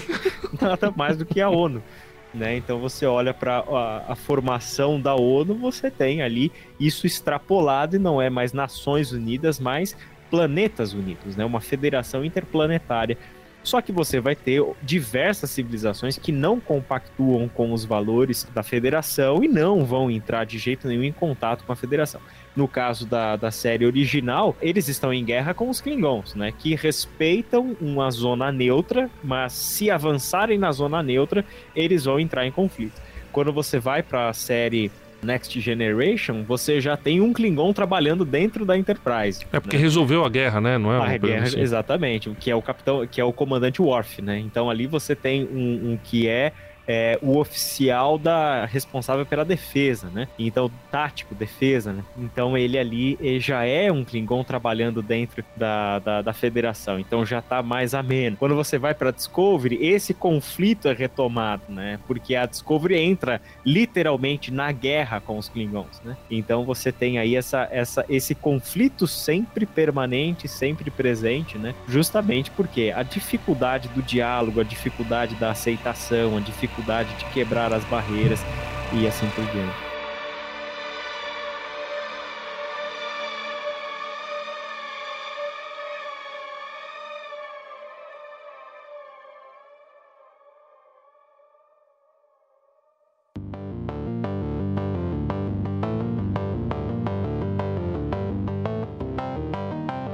Nada mais do que a ONU. Né? Então você olha para a, a, formação da ONU, você tem ali isso extrapolado e não é mais Nações Unidas, mas Planetas Unidos, né? Uma federação interplanetária só que você vai ter diversas civilizações que não compactuam com os valores da federação e não vão entrar de jeito nenhum em contato com a federação. No caso da, da série original, eles estão em guerra com os Klingons, né? Que respeitam uma zona neutra, mas se avançarem na zona neutra, eles vão entrar em conflito. Quando você vai para a série Next Generation, você já tem um Klingon trabalhando dentro da Enterprise. É porque né? resolveu a guerra, né? Não é? A guerra, assim. exatamente. Que é o capitão, que é o comandante Worf, né? Então ali você tem um, um que é é, o oficial da responsável pela defesa, né? Então, tático, defesa, né? Então ele ali ele já é um Klingon trabalhando dentro da, da, da federação, então já tá mais ameno. Quando você vai para Discovery, esse conflito é retomado, né? Porque a Discovery entra literalmente na guerra com os Klingons, né? Então você tem aí essa, essa, esse conflito sempre permanente, sempre presente, né? Justamente porque a dificuldade do diálogo, a dificuldade da aceitação, a dificuldade dificuldade de quebrar as barreiras e assim por diante.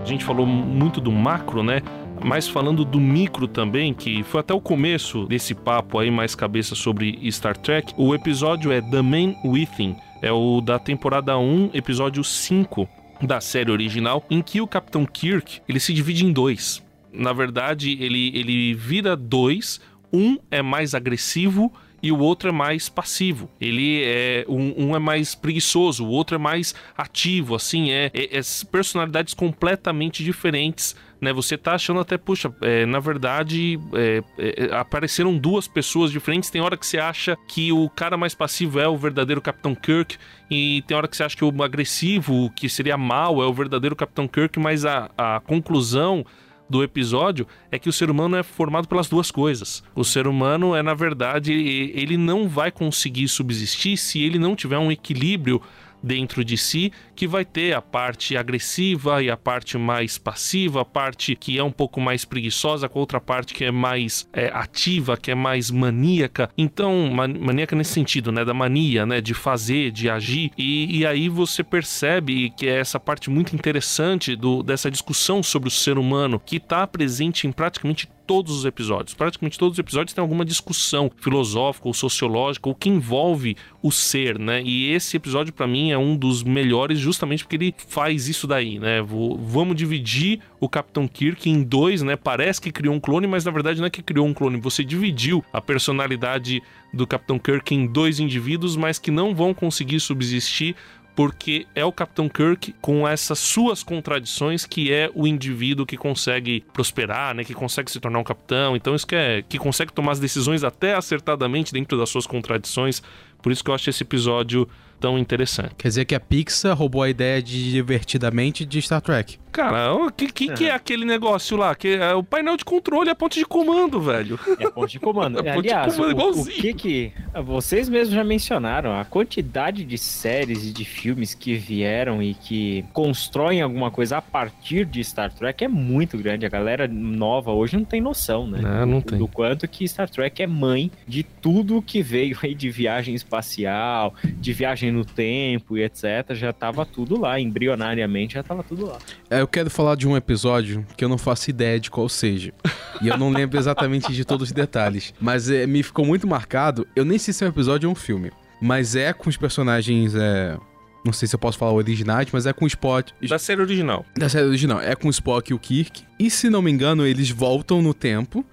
A gente falou muito do macro, né? Mas falando do micro também, que foi até o começo desse papo aí, mais cabeça sobre Star Trek, o episódio é The Man Within, é o da temporada 1, episódio 5 da série original, em que o Capitão Kirk ele se divide em dois. Na verdade, ele, ele vira dois. Um é mais agressivo e o outro é mais passivo. Ele é um, um, é mais preguiçoso, o outro é mais ativo, assim, é, é, é personalidades completamente diferentes. Né, você tá achando até, puxa, é, na verdade, é, é, apareceram duas pessoas diferentes. Tem hora que você acha que o cara mais passivo é o verdadeiro Capitão Kirk, e tem hora que você acha que o agressivo, que seria mal, é o verdadeiro Capitão Kirk, mas a, a conclusão do episódio é que o ser humano é formado pelas duas coisas. O ser humano é, na verdade, ele não vai conseguir subsistir se ele não tiver um equilíbrio dentro de si, que vai ter a parte agressiva e a parte mais passiva, a parte que é um pouco mais preguiçosa, com outra parte que é mais é, ativa, que é mais maníaca. Então, maníaca nesse sentido, né? Da mania, né? De fazer, de agir. E, e aí você percebe que é essa parte muito interessante do, dessa discussão sobre o ser humano que está presente em praticamente todos os episódios. Praticamente todos os episódios têm alguma discussão filosófica ou sociológica ou que envolve o ser, né? E esse episódio para mim é um dos melhores justamente porque ele faz isso daí, né? Vamos dividir o Capitão Kirk em dois, né? Parece que criou um clone, mas na verdade não é que criou um clone, você dividiu a personalidade do Capitão Kirk em dois indivíduos, mas que não vão conseguir subsistir porque é o Capitão Kirk com essas suas contradições que é o indivíduo que consegue prosperar, né, que consegue se tornar um capitão. Então isso que é que consegue tomar as decisões até acertadamente dentro das suas contradições. Por isso que eu acho esse episódio tão interessante. Quer dizer que a Pixar roubou a ideia de divertidamente de Star Trek. Cara, o que, que, que, é aquele negócio lá? Que é o painel de controle, a ponte de comando, velho. É a ponte de comando. É Aliás, de comando, o, o, que que... Vocês mesmos já mencionaram, a quantidade de séries e de filmes que vieram e que constroem alguma coisa a partir de Star Trek é muito grande. A galera nova hoje não tem noção, né? Não, não tem. Do quanto que Star Trek é mãe de tudo que veio aí de viagem espacial, de viagem no tempo e etc. Já tava tudo lá, embrionariamente já tava tudo lá. É, eu quero falar de um episódio que eu não faço ideia de qual seja. E eu não lembro exatamente de todos os detalhes. Mas é, me ficou muito marcado. Eu nem sei se é um episódio ou um filme. Mas é com os personagens. É, não sei se eu posso falar originais, mas é com o Spock. Da série original. Da série original. É com o Spock e o Kirk. E se não me engano, eles voltam no tempo.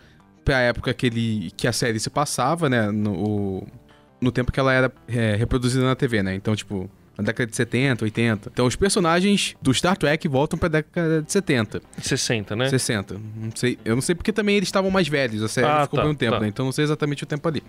Pra época que, ele, que a série se passava, né? No, no tempo que ela era é, reproduzida na TV, né? Então, tipo, na década de 70, 80. Então os personagens do Star Trek voltam pra década de 70. 60, né? 60. Não sei, eu não sei porque também eles estavam mais velhos, a série ah, ficou tá, um tempo, tá. né? Então não sei exatamente o tempo ali.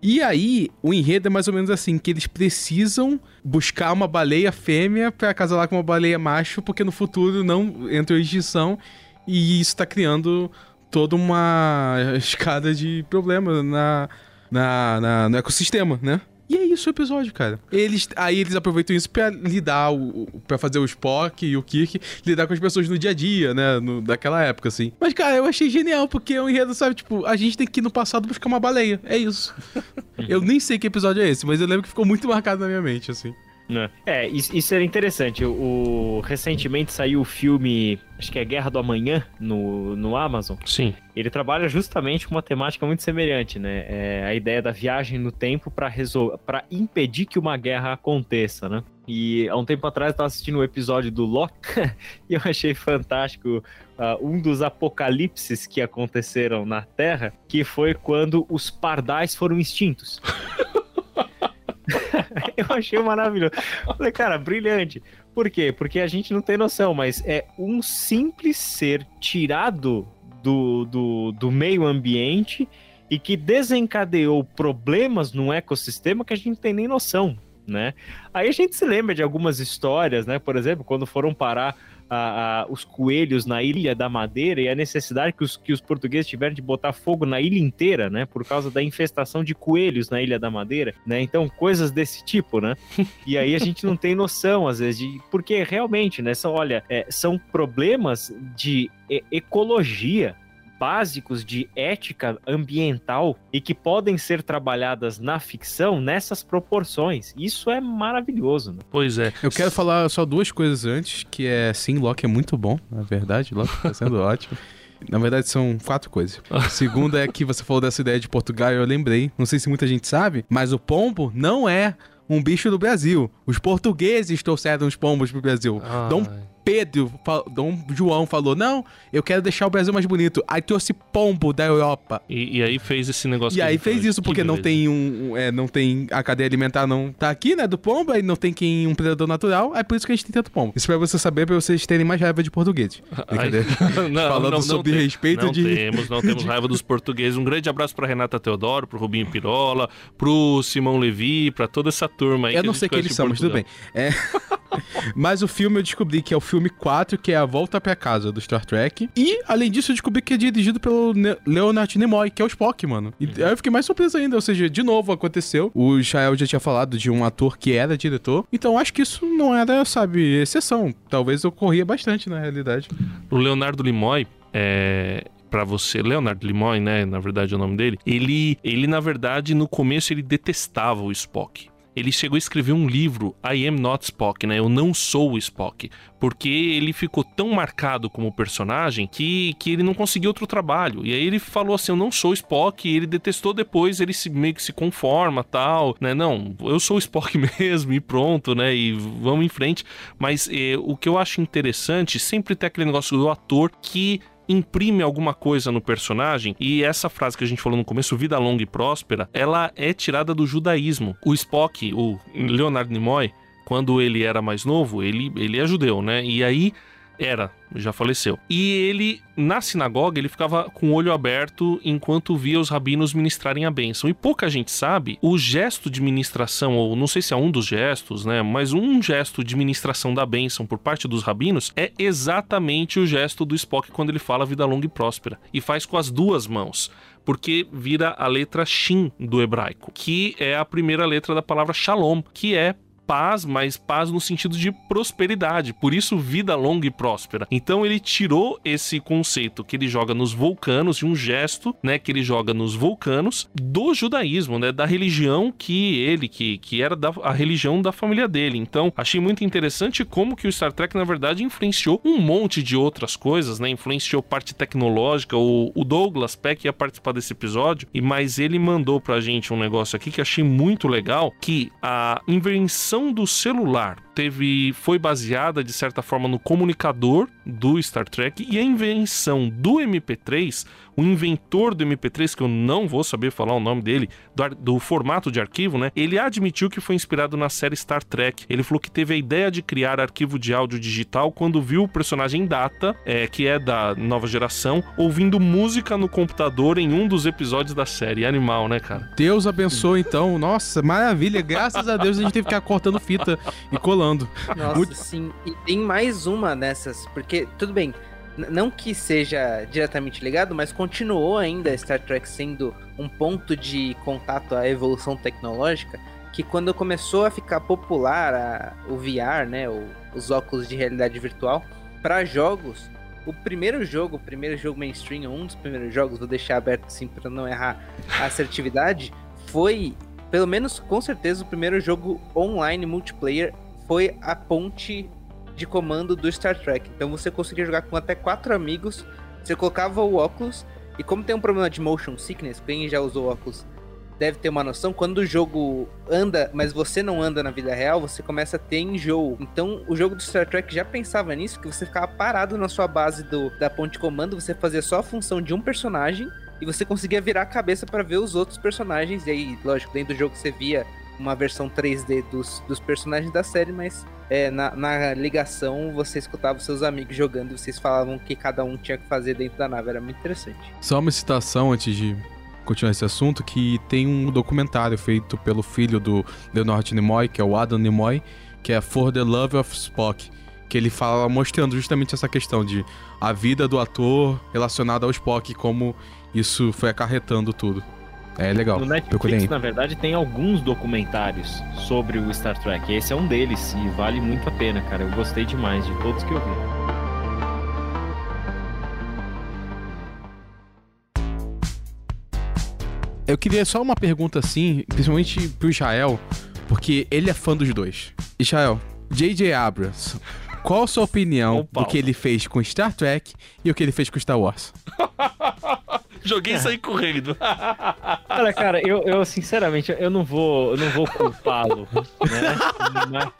E aí, o enredo é mais ou menos assim, que eles precisam buscar uma baleia fêmea para acasalar com uma baleia macho, porque no futuro não entra extinção e isso tá criando toda uma escada de problemas na, na, na, no ecossistema, né? E é isso o episódio, cara. Eles, aí eles aproveitam isso pra lidar, o, pra fazer o Spock e o Kirk lidar com as pessoas no dia a dia, né? No, daquela época, assim. Mas, cara, eu achei genial, porque é um enredo, sabe? Tipo, a gente tem que ir no passado buscar uma baleia. É isso. eu nem sei que episódio é esse, mas eu lembro que ficou muito marcado na minha mente, assim. Né? É, isso era interessante. O, recentemente saiu o filme, acho que é Guerra do Amanhã, no, no Amazon. Sim. Ele trabalha justamente com uma temática muito semelhante, né? É a ideia da viagem no tempo para para impedir que uma guerra aconteça, né? E há um tempo atrás eu estava assistindo um episódio do Loki e eu achei fantástico uh, um dos apocalipses que aconteceram na Terra, que foi quando os pardais foram extintos. eu achei maravilhoso. Falei, cara, brilhante. Por quê? Porque a gente não tem noção, mas é um simples ser tirado do, do, do meio ambiente e que desencadeou problemas no ecossistema que a gente não tem nem noção, né? Aí a gente se lembra de algumas histórias, né? Por exemplo, quando foram parar a, a, os coelhos na Ilha da Madeira e a necessidade que os, que os portugueses tiveram de botar fogo na ilha inteira, né? Por causa da infestação de coelhos na Ilha da Madeira, né? Então, coisas desse tipo, né? E aí a gente não tem noção, às vezes, de. Porque realmente, né? São, olha, é, são problemas de ecologia básicos de ética ambiental e que podem ser trabalhadas na ficção nessas proporções. Isso é maravilhoso, né? Pois é. Eu quero falar só duas coisas antes, que é sim, Loki é muito bom, na verdade, Loki tá sendo ótimo. Na verdade, são quatro coisas. A segunda é que você falou dessa ideia de Portugal, eu lembrei. Não sei se muita gente sabe, mas o pombo não é um bicho do Brasil. Os portugueses trouxeram os pombos pro Brasil. Dom Pedro, Dom João falou: Não, eu quero deixar o Brasil mais bonito. Aí trouxe pombo da Europa. E, e aí fez esse negócio. E aí fez isso Que porque não beleza. tem um, é, não tem a cadeia alimentar não tá aqui, né, do pombo, aí não tem quem um predador natural, é por isso que a gente tem tanto pombo. Isso pra você saber, pra vocês terem mais raiva de português. Não, Falando não, não sobre respeito não de temos, não temos raiva dos portugueses. Um grande abraço pra Renata Teodoro, pro Rubinho Pirola, pro Simão Levi, pra toda essa turma aí. Eu não sei quem eles são, mas tudo bem. É... mas o filme eu descobri que é o filme 4, que é A Volta pra Casa do Star Trek. E, além disso, eu descobri que é dirigido pelo Ne- Leonard Nimoy, que é o Spock, mano. E aí eu fiquei mais surpreso ainda. Ou seja, de novo aconteceu. O Israel já tinha falado de um ator que era diretor. Então acho que isso não era, sabe, exceção. Talvez ocorria bastante na realidade. O Leonardo Limoy, é, para você, Leonardo Limoy, né, na verdade é o nome dele, ele, ele na verdade no começo ele detestava o Spock. Ele chegou a escrever um livro, I Am Not Spock, né? Eu não sou o Spock. Porque ele ficou tão marcado como personagem que, que ele não conseguiu outro trabalho. E aí ele falou assim: Eu não sou Spock. E ele detestou depois, ele se, meio que se conforma tal, né? Não, eu sou o Spock mesmo e pronto, né? E vamos em frente. Mas eh, o que eu acho interessante, sempre tem aquele negócio do ator que imprime alguma coisa no personagem e essa frase que a gente falou no começo, vida longa e próspera, ela é tirada do judaísmo. O Spock, o Leonardo Nimoy, quando ele era mais novo, ele, ele é judeu, né? E aí era, já faleceu. E ele, na sinagoga, ele ficava com o olho aberto enquanto via os rabinos ministrarem a bênção. E pouca gente sabe, o gesto de ministração, ou não sei se é um dos gestos, né? Mas um gesto de ministração da bênção por parte dos rabinos é exatamente o gesto do Spock quando ele fala vida longa e próspera. E faz com as duas mãos porque vira a letra Shin do hebraico, que é a primeira letra da palavra Shalom, que é paz, mas paz no sentido de prosperidade, por isso vida longa e próspera. Então ele tirou esse conceito que ele joga nos vulcanos, de um gesto, né, que ele joga nos vulcanos do judaísmo, né, da religião que ele, que, que era da, a religião da família dele. Então achei muito interessante como que o Star Trek na verdade influenciou um monte de outras coisas, né, influenciou parte tecnológica. O, o Douglas Peck ia participar desse episódio, e mas ele mandou pra gente um negócio aqui que achei muito legal, que a invenção do celular teve foi baseada de certa forma no comunicador do Star Trek e a invenção do MP3, o inventor do MP3 que eu não vou saber falar o nome dele, do, do formato de arquivo, né? Ele admitiu que foi inspirado na série Star Trek. Ele falou que teve a ideia de criar arquivo de áudio digital quando viu o personagem Data, é, que é da nova geração, ouvindo música no computador em um dos episódios da série. Animal, né, cara? Deus abençoe, então. Nossa, maravilha. Graças a Deus a gente teve que ficar cortando fita e colando. Nossa, Muito- sim. E tem mais uma dessas, porque, tudo bem, não que seja diretamente ligado, mas continuou ainda Star Trek sendo um ponto de contato à evolução tecnológica, que quando começou a ficar popular a- o VR, né, o- os óculos de realidade virtual, para jogos, o primeiro jogo, o primeiro jogo mainstream, um dos primeiros jogos, vou deixar aberto assim para não errar a assertividade, foi, pelo menos com certeza, o primeiro jogo online multiplayer foi a ponte de comando do Star Trek. Então você conseguia jogar com até quatro amigos, você colocava o óculos, e como tem um problema de motion sickness, quem já usou óculos deve ter uma noção, quando o jogo anda, mas você não anda na vida real, você começa a ter enjoo. Então o jogo do Star Trek já pensava nisso, que você ficava parado na sua base do, da ponte de comando, você fazia só a função de um personagem, e você conseguia virar a cabeça para ver os outros personagens, e aí, lógico, dentro do jogo você via uma versão 3D dos, dos personagens da série, mas é, na, na ligação você escutava seus amigos jogando e vocês falavam o que cada um tinha que fazer dentro da nave. Era muito interessante. Só uma citação antes de continuar esse assunto, que tem um documentário feito pelo filho do Leonard Nimoy, que é o Adam Nimoy, que é For the Love of Spock, que ele fala mostrando justamente essa questão de a vida do ator relacionada ao Spock, como isso foi acarretando tudo. É legal. No Netflix, na verdade, tem alguns documentários sobre o Star Trek. Esse é um deles e vale muito a pena, cara. Eu gostei demais de todos que eu vi. Eu queria só uma pergunta assim, principalmente pro Israel, porque ele é fã dos dois. Israel, J.J. Abrams, qual a sua opinião do que ele fez com Star Trek e o que ele fez com Star Wars? Joguei isso aí correndo. Olha, cara, eu, eu sinceramente, eu não vou, não vou culpá-lo, né?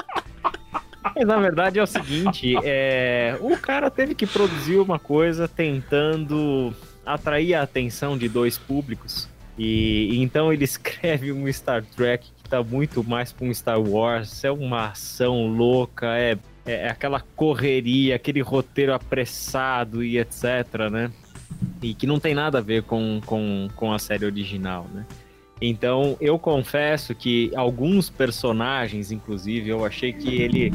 Mas, na verdade é o seguinte, é, o cara teve que produzir uma coisa tentando atrair a atenção de dois públicos. E, e então ele escreve um Star Trek que tá muito mais pra um Star Wars, é uma ação louca, é, é aquela correria, aquele roteiro apressado e etc, né? E que não tem nada a ver com, com, com a série original, né? Então, eu confesso que alguns personagens, inclusive, eu achei que ele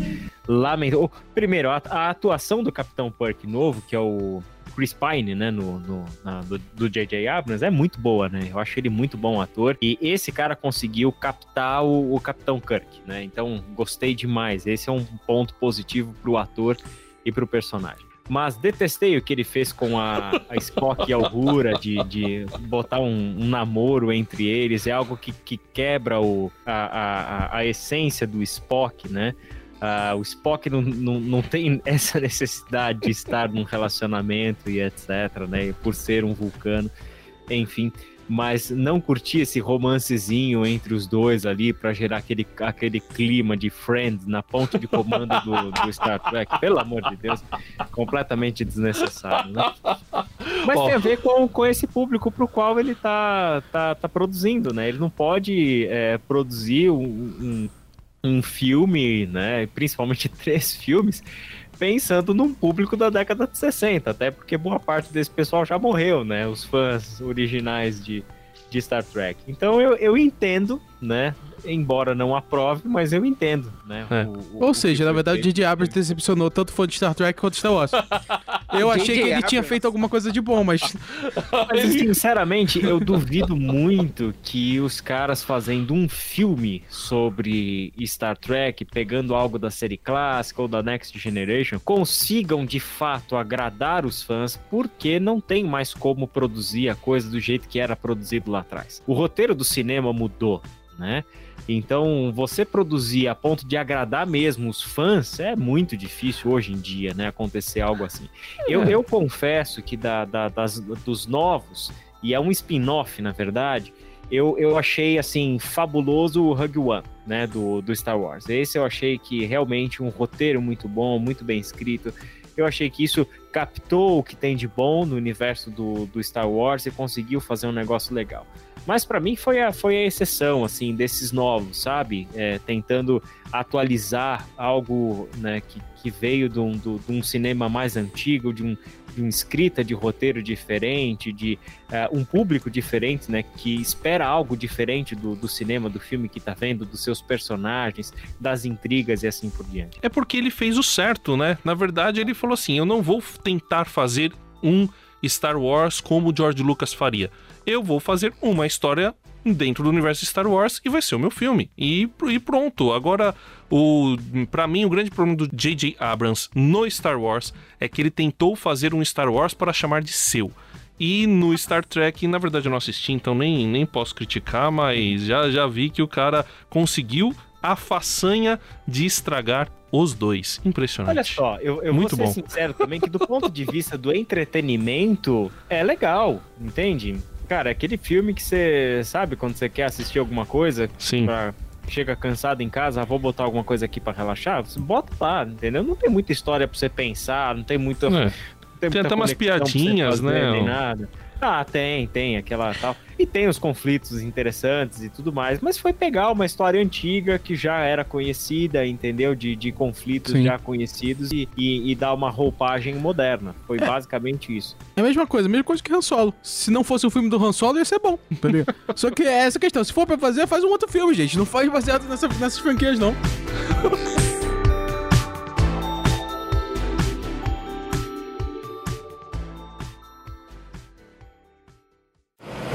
lamentou. Primeiro, a, a atuação do Capitão Kirk novo, que é o Chris Pine, né, no, no na, do, J.J. Abrams, é muito boa, né? Eu acho ele muito bom ator. E esse cara conseguiu captar o, o Capitão Kirk, né? Então, gostei demais. Esse é um ponto positivo pro ator e pro personagem mas detestei o que ele fez com a, a Spock e a Uhura, de, de botar um, um, namoro entre eles, é algo que, que quebra o, a, a, a essência do Spock, né? Uh, o Spock não, não, não tem essa necessidade de estar num relacionamento e etc, né? Por ser um vulcano, enfim mas não curti esse romancezinho entre os dois ali para gerar aquele, aquele clima de friend na ponte de comando do, do Star Trek. Pelo amor de Deus, completamente desnecessário, né? Mas oh. tem a ver com, com esse público pro qual ele tá, tá, tá produzindo, né? Ele não pode é, produzir um, um, um filme, né? Principalmente três filmes pensando num público da década de 60, até porque boa parte desse pessoal já morreu, né? Os fãs originais de, de Star Trek. Então eu, eu entendo, né? Embora não aprove, mas eu entendo, né? É. O, o, Ou seja, na verdade, o J.J. Abrams decepcionou tanto fã de Star Trek quanto Star Wars. Eu achei que ele Abrams. tinha feito alguma coisa de bom, mas. Mas sinceramente, eu duvido muito que os caras fazendo um filme sobre Star Trek, pegando algo da série clássica ou da Next Generation, consigam de fato agradar os fãs, porque não tem mais como produzir a coisa do jeito que era produzido lá atrás. O roteiro do cinema mudou, né? Então, você produzir a ponto de agradar mesmo os fãs é muito difícil hoje em dia, né? Acontecer algo assim. É. Eu, eu confesso que da, da, das, dos novos, e é um spin-off, na verdade, eu, eu achei, assim, fabuloso o Hug One, né? Do, do Star Wars. Esse eu achei que realmente um roteiro muito bom, muito bem escrito. Eu achei que isso captou o que tem de bom no universo do, do Star Wars e conseguiu fazer um negócio legal. Mas para mim foi a, foi a exceção, assim, desses novos, sabe? É, tentando atualizar algo né, que, que veio de um, de um cinema mais antigo, de um, de uma escrita de roteiro diferente, de uh, um público diferente, né? Que espera algo diferente do, do cinema, do filme que tá vendo, dos seus personagens, das intrigas e assim por diante. É porque ele fez o certo, né? Na verdade, ele falou assim: eu não vou tentar fazer um Star Wars como o George Lucas faria eu vou fazer uma história dentro do universo Star Wars e vai ser o meu filme. E, e pronto. Agora, o para mim, o grande problema do J.J. Abrams no Star Wars é que ele tentou fazer um Star Wars para chamar de seu. E no Star Trek, na verdade eu não assisti, então nem, nem posso criticar, mas já, já vi que o cara conseguiu a façanha de estragar os dois. Impressionante. Olha só, eu, eu Muito vou ser bom. sincero também que do ponto de vista do entretenimento, é legal, entende? Cara, é aquele filme que você sabe quando você quer assistir alguma coisa. Sim. Pra, chega cansado em casa, ah, vou botar alguma coisa aqui para relaxar. Você bota lá, entendeu? Não tem muita história pra você pensar, não tem muita. É. Tem, tem até umas piadinhas, né? Nem nada. Ah, tem, tem, aquela tal. E tem os conflitos interessantes e tudo mais, mas foi pegar uma história antiga que já era conhecida, entendeu? De, de conflitos Sim. já conhecidos e, e, e, dar uma roupagem moderna. Foi é. basicamente isso. É a mesma coisa, a mesma coisa que Han Solo. Se não fosse o filme do Han Solo, ia ser bom, entendeu? Só que é essa questão. Se for pra fazer, faz um outro filme, gente. Não faz baseado nessa, nessas franquias, não.